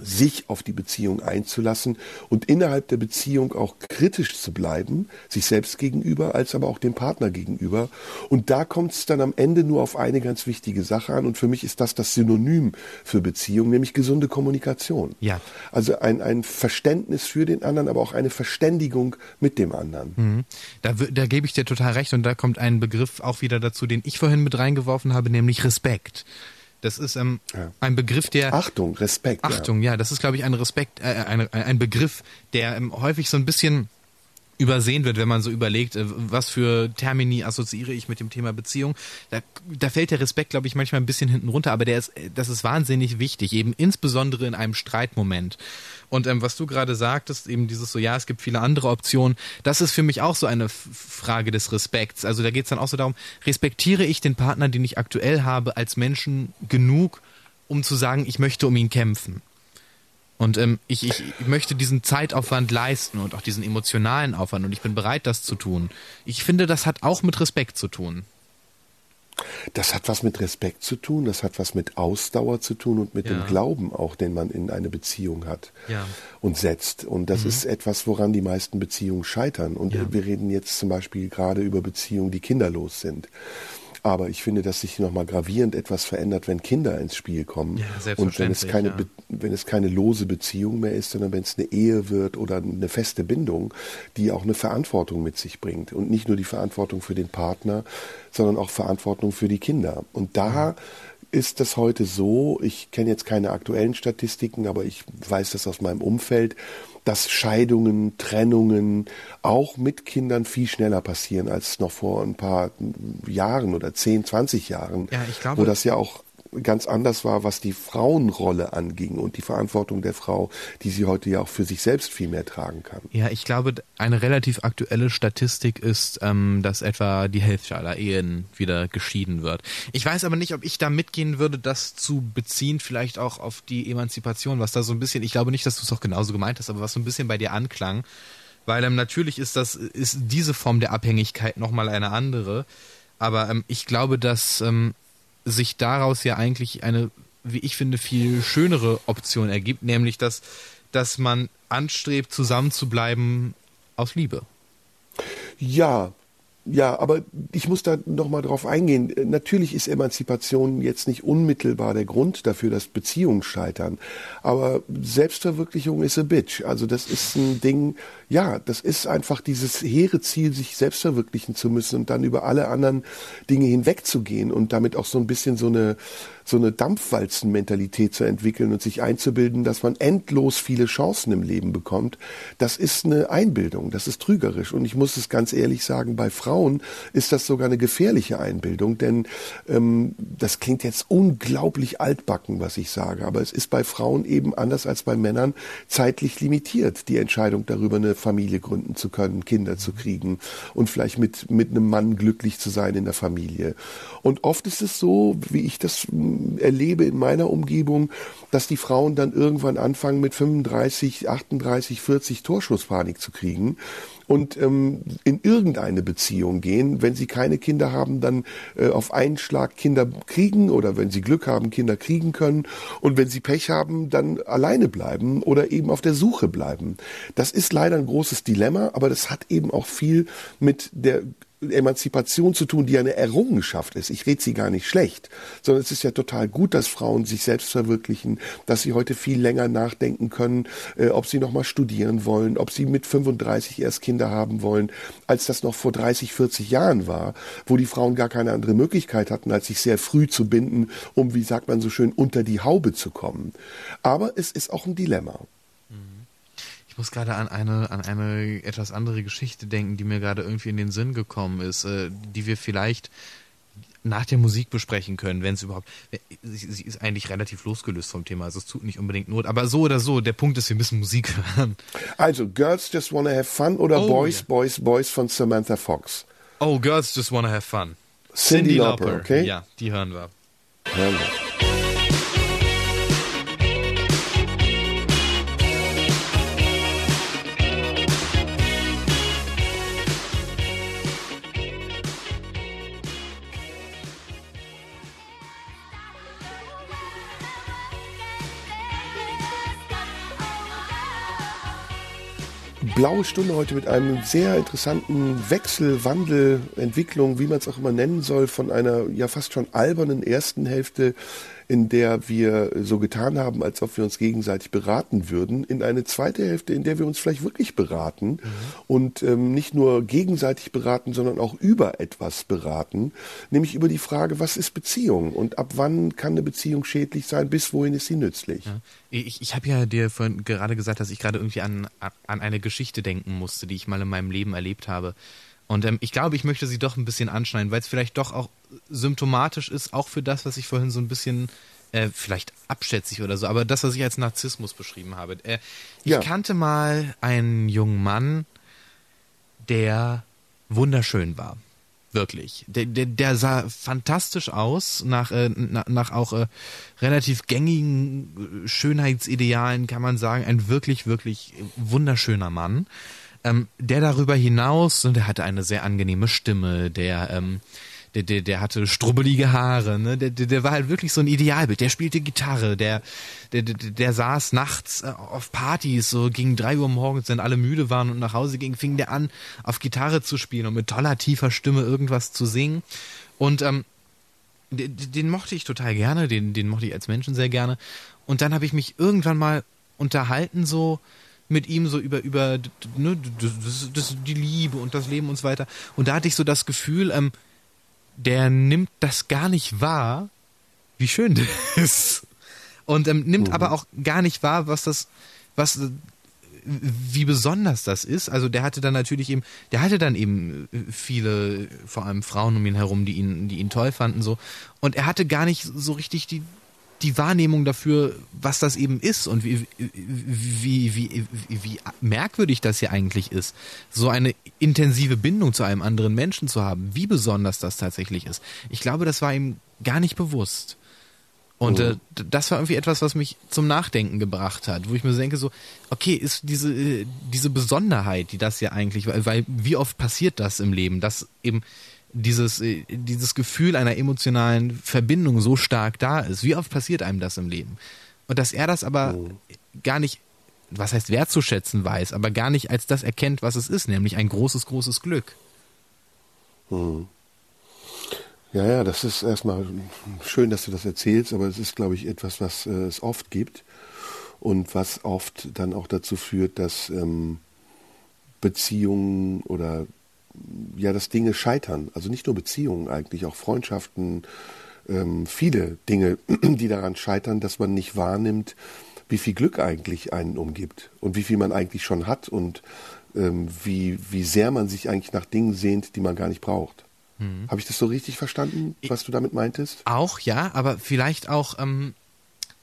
sich auf die Beziehung einzulassen und innerhalb der Beziehung auch kritisch zu bleiben, sich selbst gegenüber, als aber auch dem Partner gegenüber. Und da kommt es dann am Ende nur auf eine ganz wichtige Sache an. Und für mich ist das das Synonym für Beziehung, nämlich gesunde Kommunikation. Ja. Also ein, ein Verständnis für den anderen, aber auch eine Verständigung mit dem anderen. Mhm. Da, da gebe ich dir total recht und da kommt ein Begriff auch wieder dazu, den ich vorhin mit reingeworfen habe, nämlich Respekt. Das ist ähm, Ja. ein Begriff, der Achtung, Respekt. Achtung, ja, das ist, glaube ich, ein Respekt, äh, ein, ein Begriff, der ähm, häufig so ein bisschen übersehen wird, wenn man so überlegt, äh, was für Termini assoziiere ich mit dem Thema Beziehung. Da, da fällt der Respekt, glaube ich, manchmal ein bisschen hinten runter, aber der ist, äh, das ist wahnsinnig wichtig, eben insbesondere in einem Streitmoment. Und ähm, was du gerade sagtest, eben dieses so, ja, es gibt viele andere Optionen, das ist für mich auch so eine Frage des Respekts. Also da geht es dann auch so darum, respektiere ich den Partner, den ich aktuell habe, als Menschen genug, um zu sagen, ich möchte um ihn kämpfen. Und ähm, ich, ich, ich möchte diesen Zeitaufwand leisten und auch diesen emotionalen Aufwand und ich bin bereit, das zu tun. Ich finde, das hat auch mit Respekt zu tun. Das hat was mit Respekt zu tun, das hat was mit Ausdauer zu tun und mit Ja. dem Glauben auch, den man in eine Beziehung hat Ja. und setzt. Und das ist etwas, woran die meisten Beziehungen scheitern. Und Ja. wir reden jetzt zum Beispiel gerade über Beziehungen, die kinderlos sind. Aber ich finde, dass sich nochmal gravierend etwas verändert, wenn Kinder ins Spiel kommen. Ja, und wenn es keine, ja. Wenn es keine lose Beziehung mehr ist, sondern wenn es eine Ehe wird oder eine feste Bindung, die auch eine Verantwortung mit sich bringt. Und nicht nur die Verantwortung für den Partner, sondern auch Verantwortung für die Kinder. Und da ist das heute so, ich kenne jetzt keine aktuellen Statistiken, aber ich weiß das aus meinem Umfeld, dass Scheidungen, Trennungen auch mit Kindern viel schneller passieren als noch vor ein paar Jahren oder 10, 20 Jahren, Ja, ich glaube- wo das ja auch ganz anders war, was die Frauenrolle anging und die Verantwortung der Frau, die sie heute ja auch für sich selbst viel mehr tragen kann. Ja, ich glaube, eine relativ aktuelle Statistik ist, ähm, dass etwa die Hälfte aller Ehen wieder geschieden wird. Ich weiß aber nicht, ob ich da mitgehen würde, das zu beziehen, vielleicht auch auf die Emanzipation, was da so ein bisschen, ich glaube nicht, dass du es auch genauso gemeint hast, aber was so ein bisschen bei dir anklang. Weil ähm, natürlich ist das, ist diese Form der Abhängigkeit nochmal eine andere. Aber ähm, ich glaube, dass ähm, sich daraus ja eigentlich eine, wie ich finde, viel schönere Option ergibt, nämlich dass, dass man anstrebt, zusammen zu bleiben aus Liebe. Ja, ja, aber ich muss da nochmal drauf eingehen. Äh, Natürlich ist Emanzipation jetzt nicht unmittelbar der Grund dafür, dass Beziehungen scheitern. Aber Selbstverwirklichung ist a bitch. Also das ist ein Ding, ja, das ist einfach dieses hehre Ziel, sich selbst verwirklichen zu müssen und dann über alle anderen Dinge hinwegzugehen und damit auch so ein bisschen so eine, so eine Dampfwalzenmentalität zu entwickeln und sich einzubilden, dass man endlos viele Chancen im Leben bekommt. Das ist eine Einbildung, das ist trügerisch. Und ich muss es ganz ehrlich sagen, bei Frauen ist das sogar eine gefährliche Einbildung, denn ähm, das klingt jetzt unglaublich altbacken, was ich sage, aber es ist bei Frauen eben anders als bei Männern zeitlich limitiert, die Entscheidung darüber, eine Familie gründen zu können, Kinder zu kriegen und vielleicht mit, mit einem Mann glücklich zu sein in der Familie. Und oft ist es so, wie ich das mm, erlebe in meiner Umgebung, dass die Frauen dann irgendwann anfangen mit 35, 38, 40 Torschlusspanik zu kriegen und ähm, in irgendeine Beziehung gehen. Wenn sie keine Kinder haben, dann äh, auf einen Schlag Kinder kriegen oder wenn sie Glück haben, Kinder kriegen können und wenn sie Pech haben, dann alleine bleiben oder eben auf der Suche bleiben. Das ist leider ein großes Dilemma, aber das hat eben auch viel mit der Emanzipation zu tun, die eine Errungenschaft ist. Ich rede sie gar nicht schlecht, sondern es ist ja total gut, dass Frauen sich selbst verwirklichen, dass sie heute viel länger nachdenken können, äh, ob sie nochmal studieren wollen, ob sie mit 35 erst Kinder haben wollen, als das noch vor 30, 40 Jahren war, wo die Frauen gar keine andere Möglichkeit hatten, als sich sehr früh zu binden, um, wie sagt man so schön, unter die Haube zu kommen. Aber es ist auch ein Dilemma. Ich muss gerade an eine, an eine etwas andere Geschichte denken, die mir gerade irgendwie in den Sinn gekommen ist, äh, die wir vielleicht nach der Musik besprechen können, wenn es überhaupt. Sie, ist eigentlich relativ losgelöst vom Thema, also es tut nicht unbedingt Not. Aber so oder so, der Punkt ist, wir müssen Musik <laughs> hören. Also, Girls Just Wanna Have Fun oder Oh, Boys, ja. Boys, Boys von Samantha Fox. Oh, Girls Just Wanna Have Fun. Cyndi Lauper, okay? Ja, die hören wir. Hören wir. Blaue Stunde heute mit einem sehr interessanten Wechsel, Wandel, Entwicklung, wie man es auch immer nennen soll, von einer ja fast schon albernen ersten Hälfte in der wir so getan haben, als ob wir uns gegenseitig beraten würden, in eine zweite Hälfte, in der wir uns vielleicht wirklich beraten mhm. und ähm, nicht nur gegenseitig beraten, sondern auch über etwas beraten, nämlich über die Frage, was ist Beziehung und ab wann kann eine Beziehung schädlich sein, bis wohin ist sie nützlich. Ja. Ich, ich habe ja dir vorhin gerade gesagt, dass ich gerade irgendwie an, an eine Geschichte denken musste, die ich mal in meinem Leben erlebt habe. Und ähm, ich glaube, ich möchte sie doch ein bisschen anschneiden, weil es vielleicht doch auch symptomatisch ist, auch für das, was ich vorhin so ein bisschen äh, vielleicht abschätzig oder so, aber das, was ich als Narzissmus beschrieben habe. Äh, ich ja. kannte mal einen jungen Mann, der wunderschön war. Wirklich. Der, der, der sah fantastisch aus, nach, äh, nach, nach auch äh, relativ gängigen Schönheitsidealen kann man sagen. Ein wirklich, wirklich wunderschöner Mann. Ähm, der darüber hinaus, der hatte eine sehr angenehme Stimme, der, ähm, der, der, der hatte strubbelige Haare, ne? Der, der, der war halt wirklich so ein Idealbild. Der spielte Gitarre, der, der, der, der saß nachts äh, auf Partys, so gegen drei Uhr morgens, wenn alle müde waren und nach Hause gingen, fing der an, auf Gitarre zu spielen und mit toller, tiefer Stimme irgendwas zu singen. Und ähm, den, den mochte ich total gerne, den, den mochte ich als Menschen sehr gerne. Und dann habe ich mich irgendwann mal unterhalten, so, mit ihm so über über ne, das, das, die Liebe und das Leben und so weiter. Und da hatte ich so das Gefühl, ähm, der nimmt das gar nicht wahr, wie schön <laughs> das ist. Und ähm, nimmt mhm. aber auch gar nicht wahr, was das, was wie besonders das ist. Also der hatte dann natürlich eben, der hatte dann eben viele, vor allem Frauen um ihn herum, die ihn, die ihn toll fanden so. Und er hatte gar nicht so richtig die die Wahrnehmung dafür, was das eben ist und wie, wie, wie, wie, merkwürdig das hier eigentlich ist, so eine intensive Bindung zu einem anderen Menschen zu haben, wie besonders das tatsächlich ist. Ich glaube, das war ihm gar nicht bewusst. Und äh, das war irgendwie etwas, was mich zum Nachdenken gebracht hat, wo ich mir denke so, okay, ist diese äh, diese Besonderheit, die das ja eigentlich, weil, weil wie oft passiert das im Leben, dass eben dieses, äh, dieses Gefühl einer emotionalen Verbindung so stark da ist. Wie oft passiert einem das im Leben? Und dass er das aber oh. gar nicht, was heißt wertzuschätzen weiß, aber gar nicht als das erkennt, was es ist, nämlich ein großes, großes Glück. Hm. Ja, ja, das ist erstmal schön, dass du das erzählst, aber es ist, glaube ich, etwas, was äh, es oft gibt und was oft dann auch dazu führt, dass ähm, Beziehungen oder ja, dass Dinge scheitern. Also nicht nur Beziehungen eigentlich, auch Freundschaften, ähm, viele Dinge, <clears throat> die daran scheitern, dass man nicht wahrnimmt, wie viel Glück eigentlich einen umgibt und wie viel man eigentlich schon hat und ähm, wie, wie sehr man sich eigentlich nach Dingen sehnt, die man gar nicht braucht. Mhm. Habe ich das so richtig verstanden, was du damit meintest? Auch, ja, aber vielleicht auch, ähm,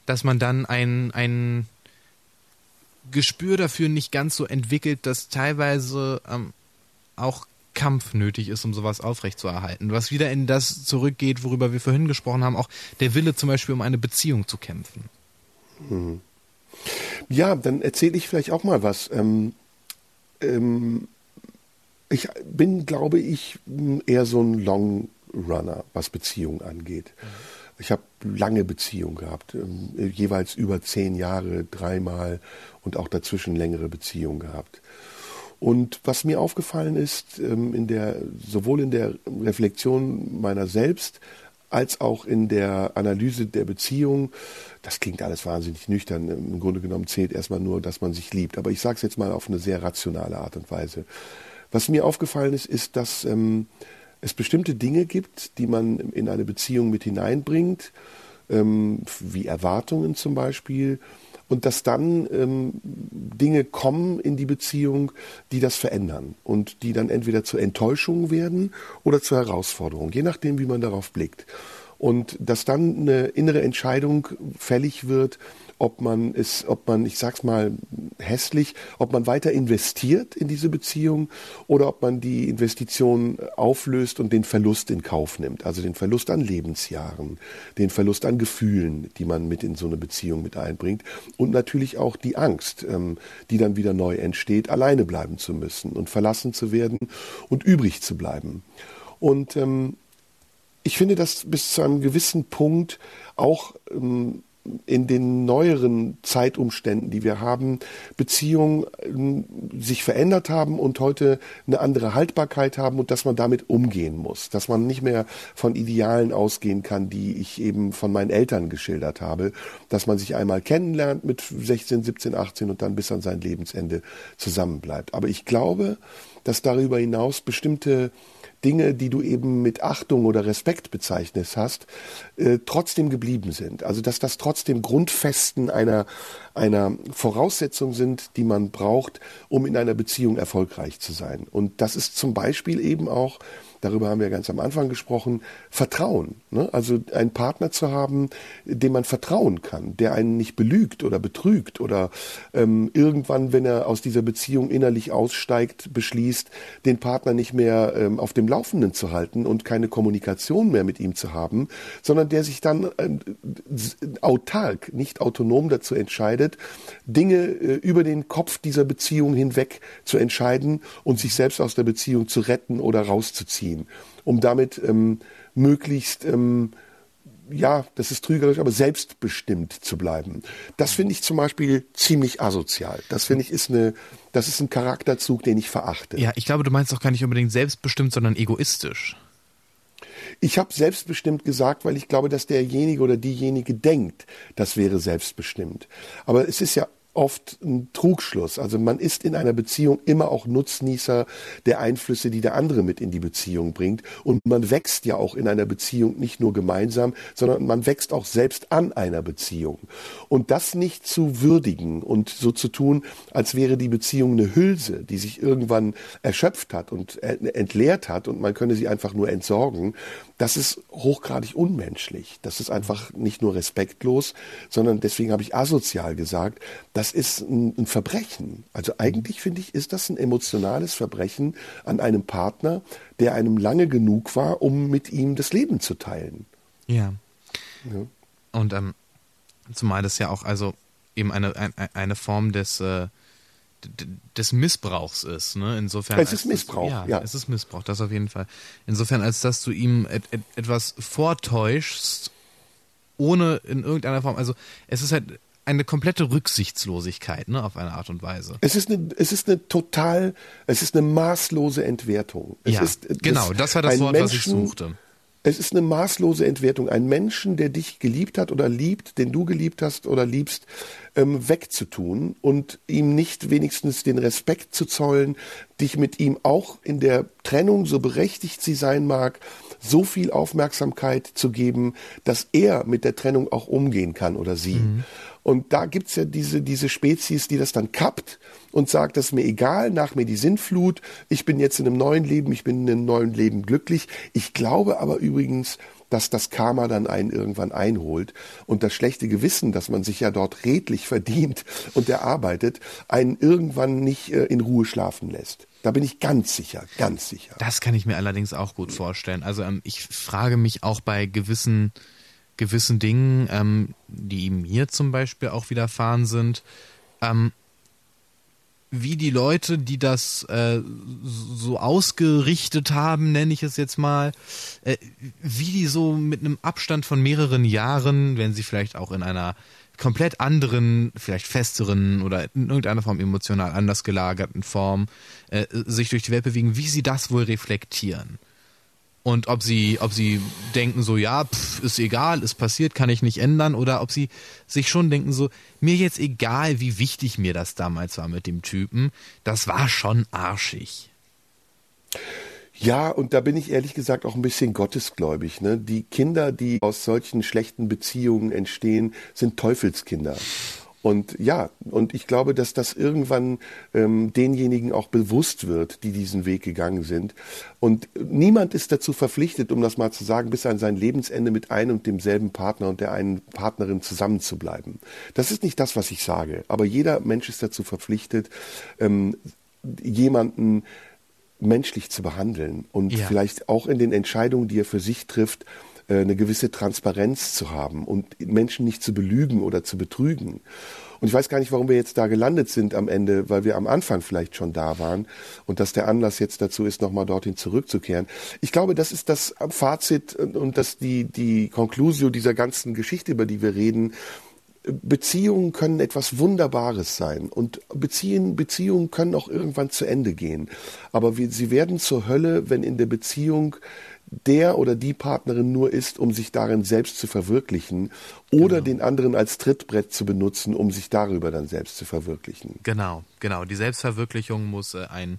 dass man dann ein, ein Gespür dafür nicht ganz so entwickelt, dass teilweise ähm, auch Kampf nötig ist, um sowas aufrechtzuerhalten. Was wieder in das zurückgeht, worüber wir vorhin gesprochen haben, auch der Wille zum Beispiel, um eine Beziehung zu kämpfen. Mhm. Ja, dann erzähle ich vielleicht auch mal was. Ähm, ähm, ich bin, glaube ich, eher so ein Long Runner, was Beziehungen angeht. Mhm. Ich habe lange Beziehungen gehabt, ähm, jeweils über zehn Jahre, dreimal und auch dazwischen längere Beziehungen gehabt. Und was mir aufgefallen ist, ähm, in der, sowohl in der Reflexion meiner selbst als auch in der Analyse der Beziehung, das klingt alles wahnsinnig nüchtern. Im Grunde genommen zählt erstmal nur, dass man sich liebt. Aber ich sage es jetzt mal auf eine sehr rationale Art und Weise. Was mir aufgefallen ist, ist, dass ähm, es bestimmte Dinge gibt, die man in eine Beziehung mit hineinbringt, ähm, wie Erwartungen zum Beispiel, und dass dann ähm, Dinge kommen in die Beziehung, die das verändern und die dann entweder zur Enttäuschung werden oder zur Herausforderung, je nachdem, wie man darauf blickt. Und dass dann eine innere Entscheidung fällig wird, ob man es, ob man, ich sag's mal hässlich, ob man weiter investiert in diese Beziehung oder ob man die Investition auflöst und den Verlust in Kauf nimmt. Also den Verlust an Lebensjahren, den Verlust an Gefühlen, die man mit in so eine Beziehung mit einbringt und natürlich auch die Angst, ähm, die dann wieder neu entsteht, alleine bleiben zu müssen und verlassen zu werden und übrig zu bleiben. Und ähm, ich finde das bis zu einem gewissen Punkt auch ähm, in den neueren Zeitumständen, die wir haben, Beziehungen ähm, sich verändert haben und heute eine andere Haltbarkeit haben und dass man damit umgehen muss, dass man nicht mehr von Idealen ausgehen kann, die ich eben von meinen Eltern geschildert habe, dass man sich einmal kennenlernt mit 16, 17, 18 und dann bis an sein Lebensende zusammenbleibt. Aber ich glaube, dass darüber hinaus bestimmte Dinge, die du eben mit Achtung oder Respekt bezeichnest hast, äh, trotzdem geblieben sind. Also dass das trotzdem Grundfesten einer, einer Voraussetzung sind, die man braucht, um in einer Beziehung erfolgreich zu sein. Und das ist zum Beispiel eben auch darüber haben wir ganz am Anfang gesprochen, Vertrauen. Ne? Also einen Partner zu haben, dem man vertrauen kann, der einen nicht belügt oder betrügt oder ähm, irgendwann, wenn er aus dieser Beziehung innerlich aussteigt, beschließt, den Partner nicht mehr ähm, auf dem Laufenden zu halten und keine Kommunikation mehr mit ihm zu haben, sondern der sich dann äh, autark, nicht autonom dazu entscheidet, Dinge äh, über den Kopf dieser Beziehung hinweg zu entscheiden und sich selbst aus der Beziehung zu retten oder rauszuziehen ziehen, um damit ähm, möglichst ähm, ja, das ist trügerisch, aber selbstbestimmt zu bleiben. Das finde ich zum Beispiel ziemlich asozial. Das finde ich ist eine, das ist ein Charakterzug, den ich verachte. Ja, ich glaube, du meinst auch gar nicht unbedingt selbstbestimmt, sondern egoistisch. Ich habe selbstbestimmt gesagt, weil ich glaube, dass derjenige oder diejenige denkt, das wäre selbstbestimmt. Aber es ist ja oft ein Trugschluss. Also man ist in einer Beziehung immer auch Nutznießer der Einflüsse, die der andere mit in die Beziehung bringt. Und man wächst ja auch in einer Beziehung nicht nur gemeinsam, sondern man wächst auch selbst an einer Beziehung. Und das nicht zu würdigen und so zu tun, als wäre die Beziehung eine Hülse, die sich irgendwann erschöpft hat und entleert hat und man könne sie einfach nur entsorgen, das ist hochgradig unmenschlich. Das ist einfach nicht nur respektlos, sondern deswegen habe ich asozial gesagt, das ist ein, ein Verbrechen. Also eigentlich finde ich, ist das ein emotionales Verbrechen an einem Partner, der einem lange genug war, um mit ihm das Leben zu teilen. Ja. ja. Und ähm, zumal das ja auch also eben eine, eine, eine Form des äh, des Missbrauchs ist. Ne? Insofern es ist Missbrauch. Das, ja, ja, es ist Missbrauch, das auf jeden Fall. Insofern, als dass du ihm et, et, etwas vortäuschst, ohne in irgendeiner Form, also es ist halt eine komplette Rücksichtslosigkeit, ne, auf eine Art und Weise. Es ist eine, es ist eine total, es ist eine maßlose Entwertung. Es ja, ist, genau, das war das Wort, Menschen, was ich suchte. Es ist eine maßlose Entwertung. Ein Menschen, der dich geliebt hat oder liebt, den du geliebt hast oder liebst, ähm, wegzutun und ihm nicht wenigstens den Respekt zu zollen, dich mit ihm auch in der Trennung, so berechtigt sie sein mag, so viel Aufmerksamkeit zu geben, dass er mit der Trennung auch umgehen kann oder sie. Mhm. Und da gibt's ja diese, diese Spezies, die das dann kappt und sagt, das ist mir egal, nach mir die Sintflut, ich bin jetzt in einem neuen Leben, ich bin in einem neuen Leben glücklich. Ich glaube aber übrigens, dass das Karma dann einen irgendwann einholt und das schlechte Gewissen, dass man sich ja dort redlich verdient und erarbeitet, einen irgendwann nicht äh, in Ruhe schlafen lässt. Da bin ich ganz sicher, ganz sicher. Das kann ich mir allerdings auch gut vorstellen. Also ähm, ich frage mich auch bei gewissen gewissen Dingen, ähm, die mir zum Beispiel auch widerfahren sind, ähm, wie die Leute, die das äh, so ausgerichtet haben, nenne ich es jetzt mal, äh, wie die so mit einem Abstand von mehreren Jahren, wenn sie vielleicht auch in einer komplett anderen, vielleicht festeren oder in irgendeiner Form emotional anders gelagerten Form äh, sich durch die Welt bewegen, wie sie das wohl reflektieren und ob sie, ob sie denken so, ja, pff, ist egal, ist passiert, kann ich nicht ändern, oder ob sie sich schon denken so, mir jetzt egal, wie wichtig mir das damals war mit dem Typen, das war schon arschig. Ja, und da bin ich ehrlich gesagt auch ein bisschen gottesgläubig. Ne? Die Kinder, die aus solchen schlechten Beziehungen entstehen, sind Teufelskinder. Und ja, und ich glaube, dass das irgendwann ähm, denjenigen auch bewusst wird, die diesen Weg gegangen sind. Und niemand ist dazu verpflichtet, um das mal zu sagen, bis an sein Lebensende mit einem und demselben Partner und der einen Partnerin zusammenzubleiben. Das ist nicht das, was ich sage. Aber jeder Mensch ist dazu verpflichtet, ähm, jemanden menschlich zu behandeln und ja. vielleicht auch in den Entscheidungen, die er für sich trifft, eine gewisse Transparenz zu haben und Menschen nicht zu belügen oder zu betrügen. Und ich weiß gar nicht, warum wir jetzt da gelandet sind am Ende, weil wir am Anfang vielleicht schon da waren und dass der Anlass jetzt dazu ist, nochmal dorthin zurückzukehren. Ich glaube, das ist das Fazit und das die, die Conclusio dieser ganzen Geschichte, über die wir reden. Beziehungen können etwas Wunderbares sein und Beziehungen, Beziehungen können auch irgendwann zu Ende gehen. Aber wir, sie werden zur Hölle, wenn in der Beziehung der oder die Partnerin nur ist, um sich darin selbst zu verwirklichen oder den anderen als Trittbrett zu benutzen, um sich darüber dann selbst zu verwirklichen. Genau, genau. Die Selbstverwirklichung muss äh, ein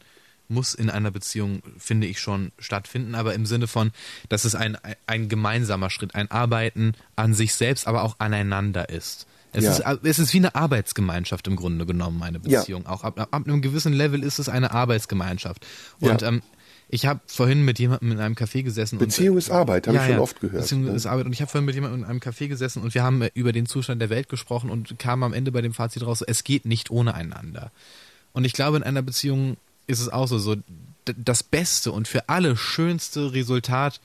muss in einer Beziehung, finde ich schon, stattfinden, aber im Sinne von, dass es ein, ein gemeinsamer Schritt, ein Arbeiten an sich selbst, aber auch aneinander ist. Es, Ja. ist, es ist wie eine Arbeitsgemeinschaft im Grunde genommen, eine Ja. Beziehung. Auch ab, ab einem gewissen Level ist es eine Arbeitsgemeinschaft. Und Ja. ähm, ich habe vorhin mit jemandem in einem Café gesessen. Beziehung und, ist Arbeit, habe ich schon oft gehört, Beziehung ne? ist Arbeit. Und ich habe vorhin mit jemandem in einem Café gesessen und wir haben äh, über den Zustand der Welt gesprochen und kamen am Ende bei dem Fazit raus, es geht nicht ohne einander. Und ich glaube, in einer Beziehung ist es auch so, so das beste und für alle schönste Resultat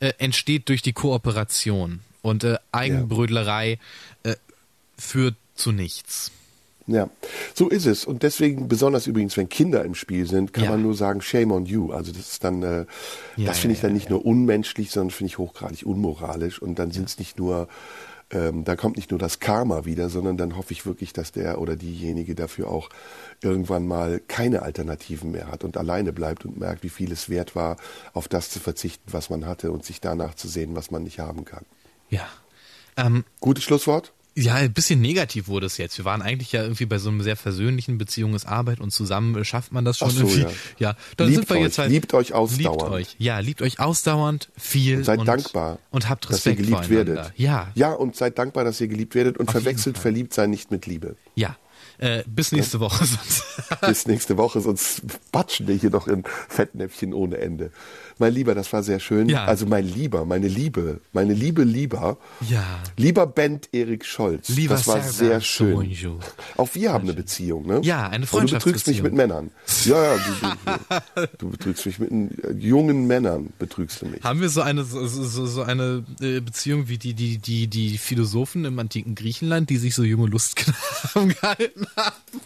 äh, entsteht durch die Kooperation. Und äh, Eigenbrödlerei äh, führt zu nichts. Ja, so ist es. Und deswegen, besonders übrigens, wenn Kinder im Spiel sind, kann Ja. man nur sagen, shame on you. Also das ist dann, äh, Ja, das finde ich dann nicht nur unmenschlich, sondern finde ich hochgradig unmoralisch. Und dann sind es nicht nur, ähm, da kommt nicht nur das Karma wieder, sondern dann hoffe ich wirklich, dass der oder diejenige dafür auch irgendwann mal keine Alternativen mehr hat und alleine bleibt und merkt, wie viel es wert war, auf das zu verzichten, was man hatte und sich danach zu sehen, was man nicht haben kann. Ja. Ähm, Gutes Schlusswort? Ja, ein bisschen negativ wurde es jetzt. Wir waren eigentlich ja irgendwie bei so einem sehr versöhnlichen Beziehung ist Arbeit und zusammen äh, schafft man das schon Ach so, irgendwie. ja. Ja, dann Liebt sind wir jetzt euch, halt. liebt euch ausdauernd. Liebt euch. Ja, liebt euch ausdauernd, viel. Und seid und, dankbar, Und habt dass ihr Respekt geliebt werdet. Ja, Ja, und seid dankbar, dass ihr geliebt werdet und Auf verwechselt verliebt sein nicht mit Liebe. ja. Äh, bis nächste Woche. sonst- <laughs> Bis nächste Woche, sonst batschen wir hier noch in Fettnäpfchen ohne Ende. Mein Lieber, das war sehr schön. Ja. Also mein Lieber, meine Liebe, meine Liebe Lieber. Ja. Lieber Bent Erik Scholz. Lieber das war Serdar sehr schön. Somuncu. Auch wir haben eine Beziehung, ne? Ja, eine Aber Du betrügst mich mit Männern. Ja, ja, du, du, du betrügst mich mit jungen Männern, betrügst du mich. Haben wir so eine so, so, eine äh, Beziehung wie die die die die Philosophen im antiken Griechenland, die sich so junge Lustknaben <laughs> gehalten haben?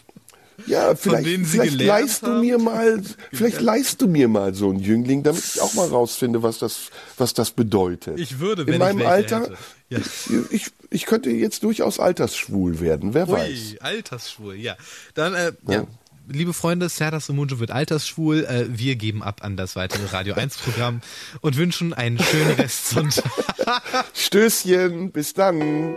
Ja, vielleicht, denen Sie vielleicht gelernt leihst du haben? mir mal, vielleicht leihst du mir mal so einen Jüngling, damit ich auch mal rausfinde, was das, was das bedeutet. Ich würde, wenn In ich meinem welche Alter. Ja. ich, <laughs> ich, ich könnte jetzt durchaus altersschwul werden, wer weiß. Ui, altersschwul, ja. Dann, äh, ja. Liebe Freunde, Serdar Somuncu wird altersschwul. Äh, wir geben ab an das weitere Radio 1 Programm und wünschen einen schönen <laughs> Restsonntag. Stößchen, bis dann.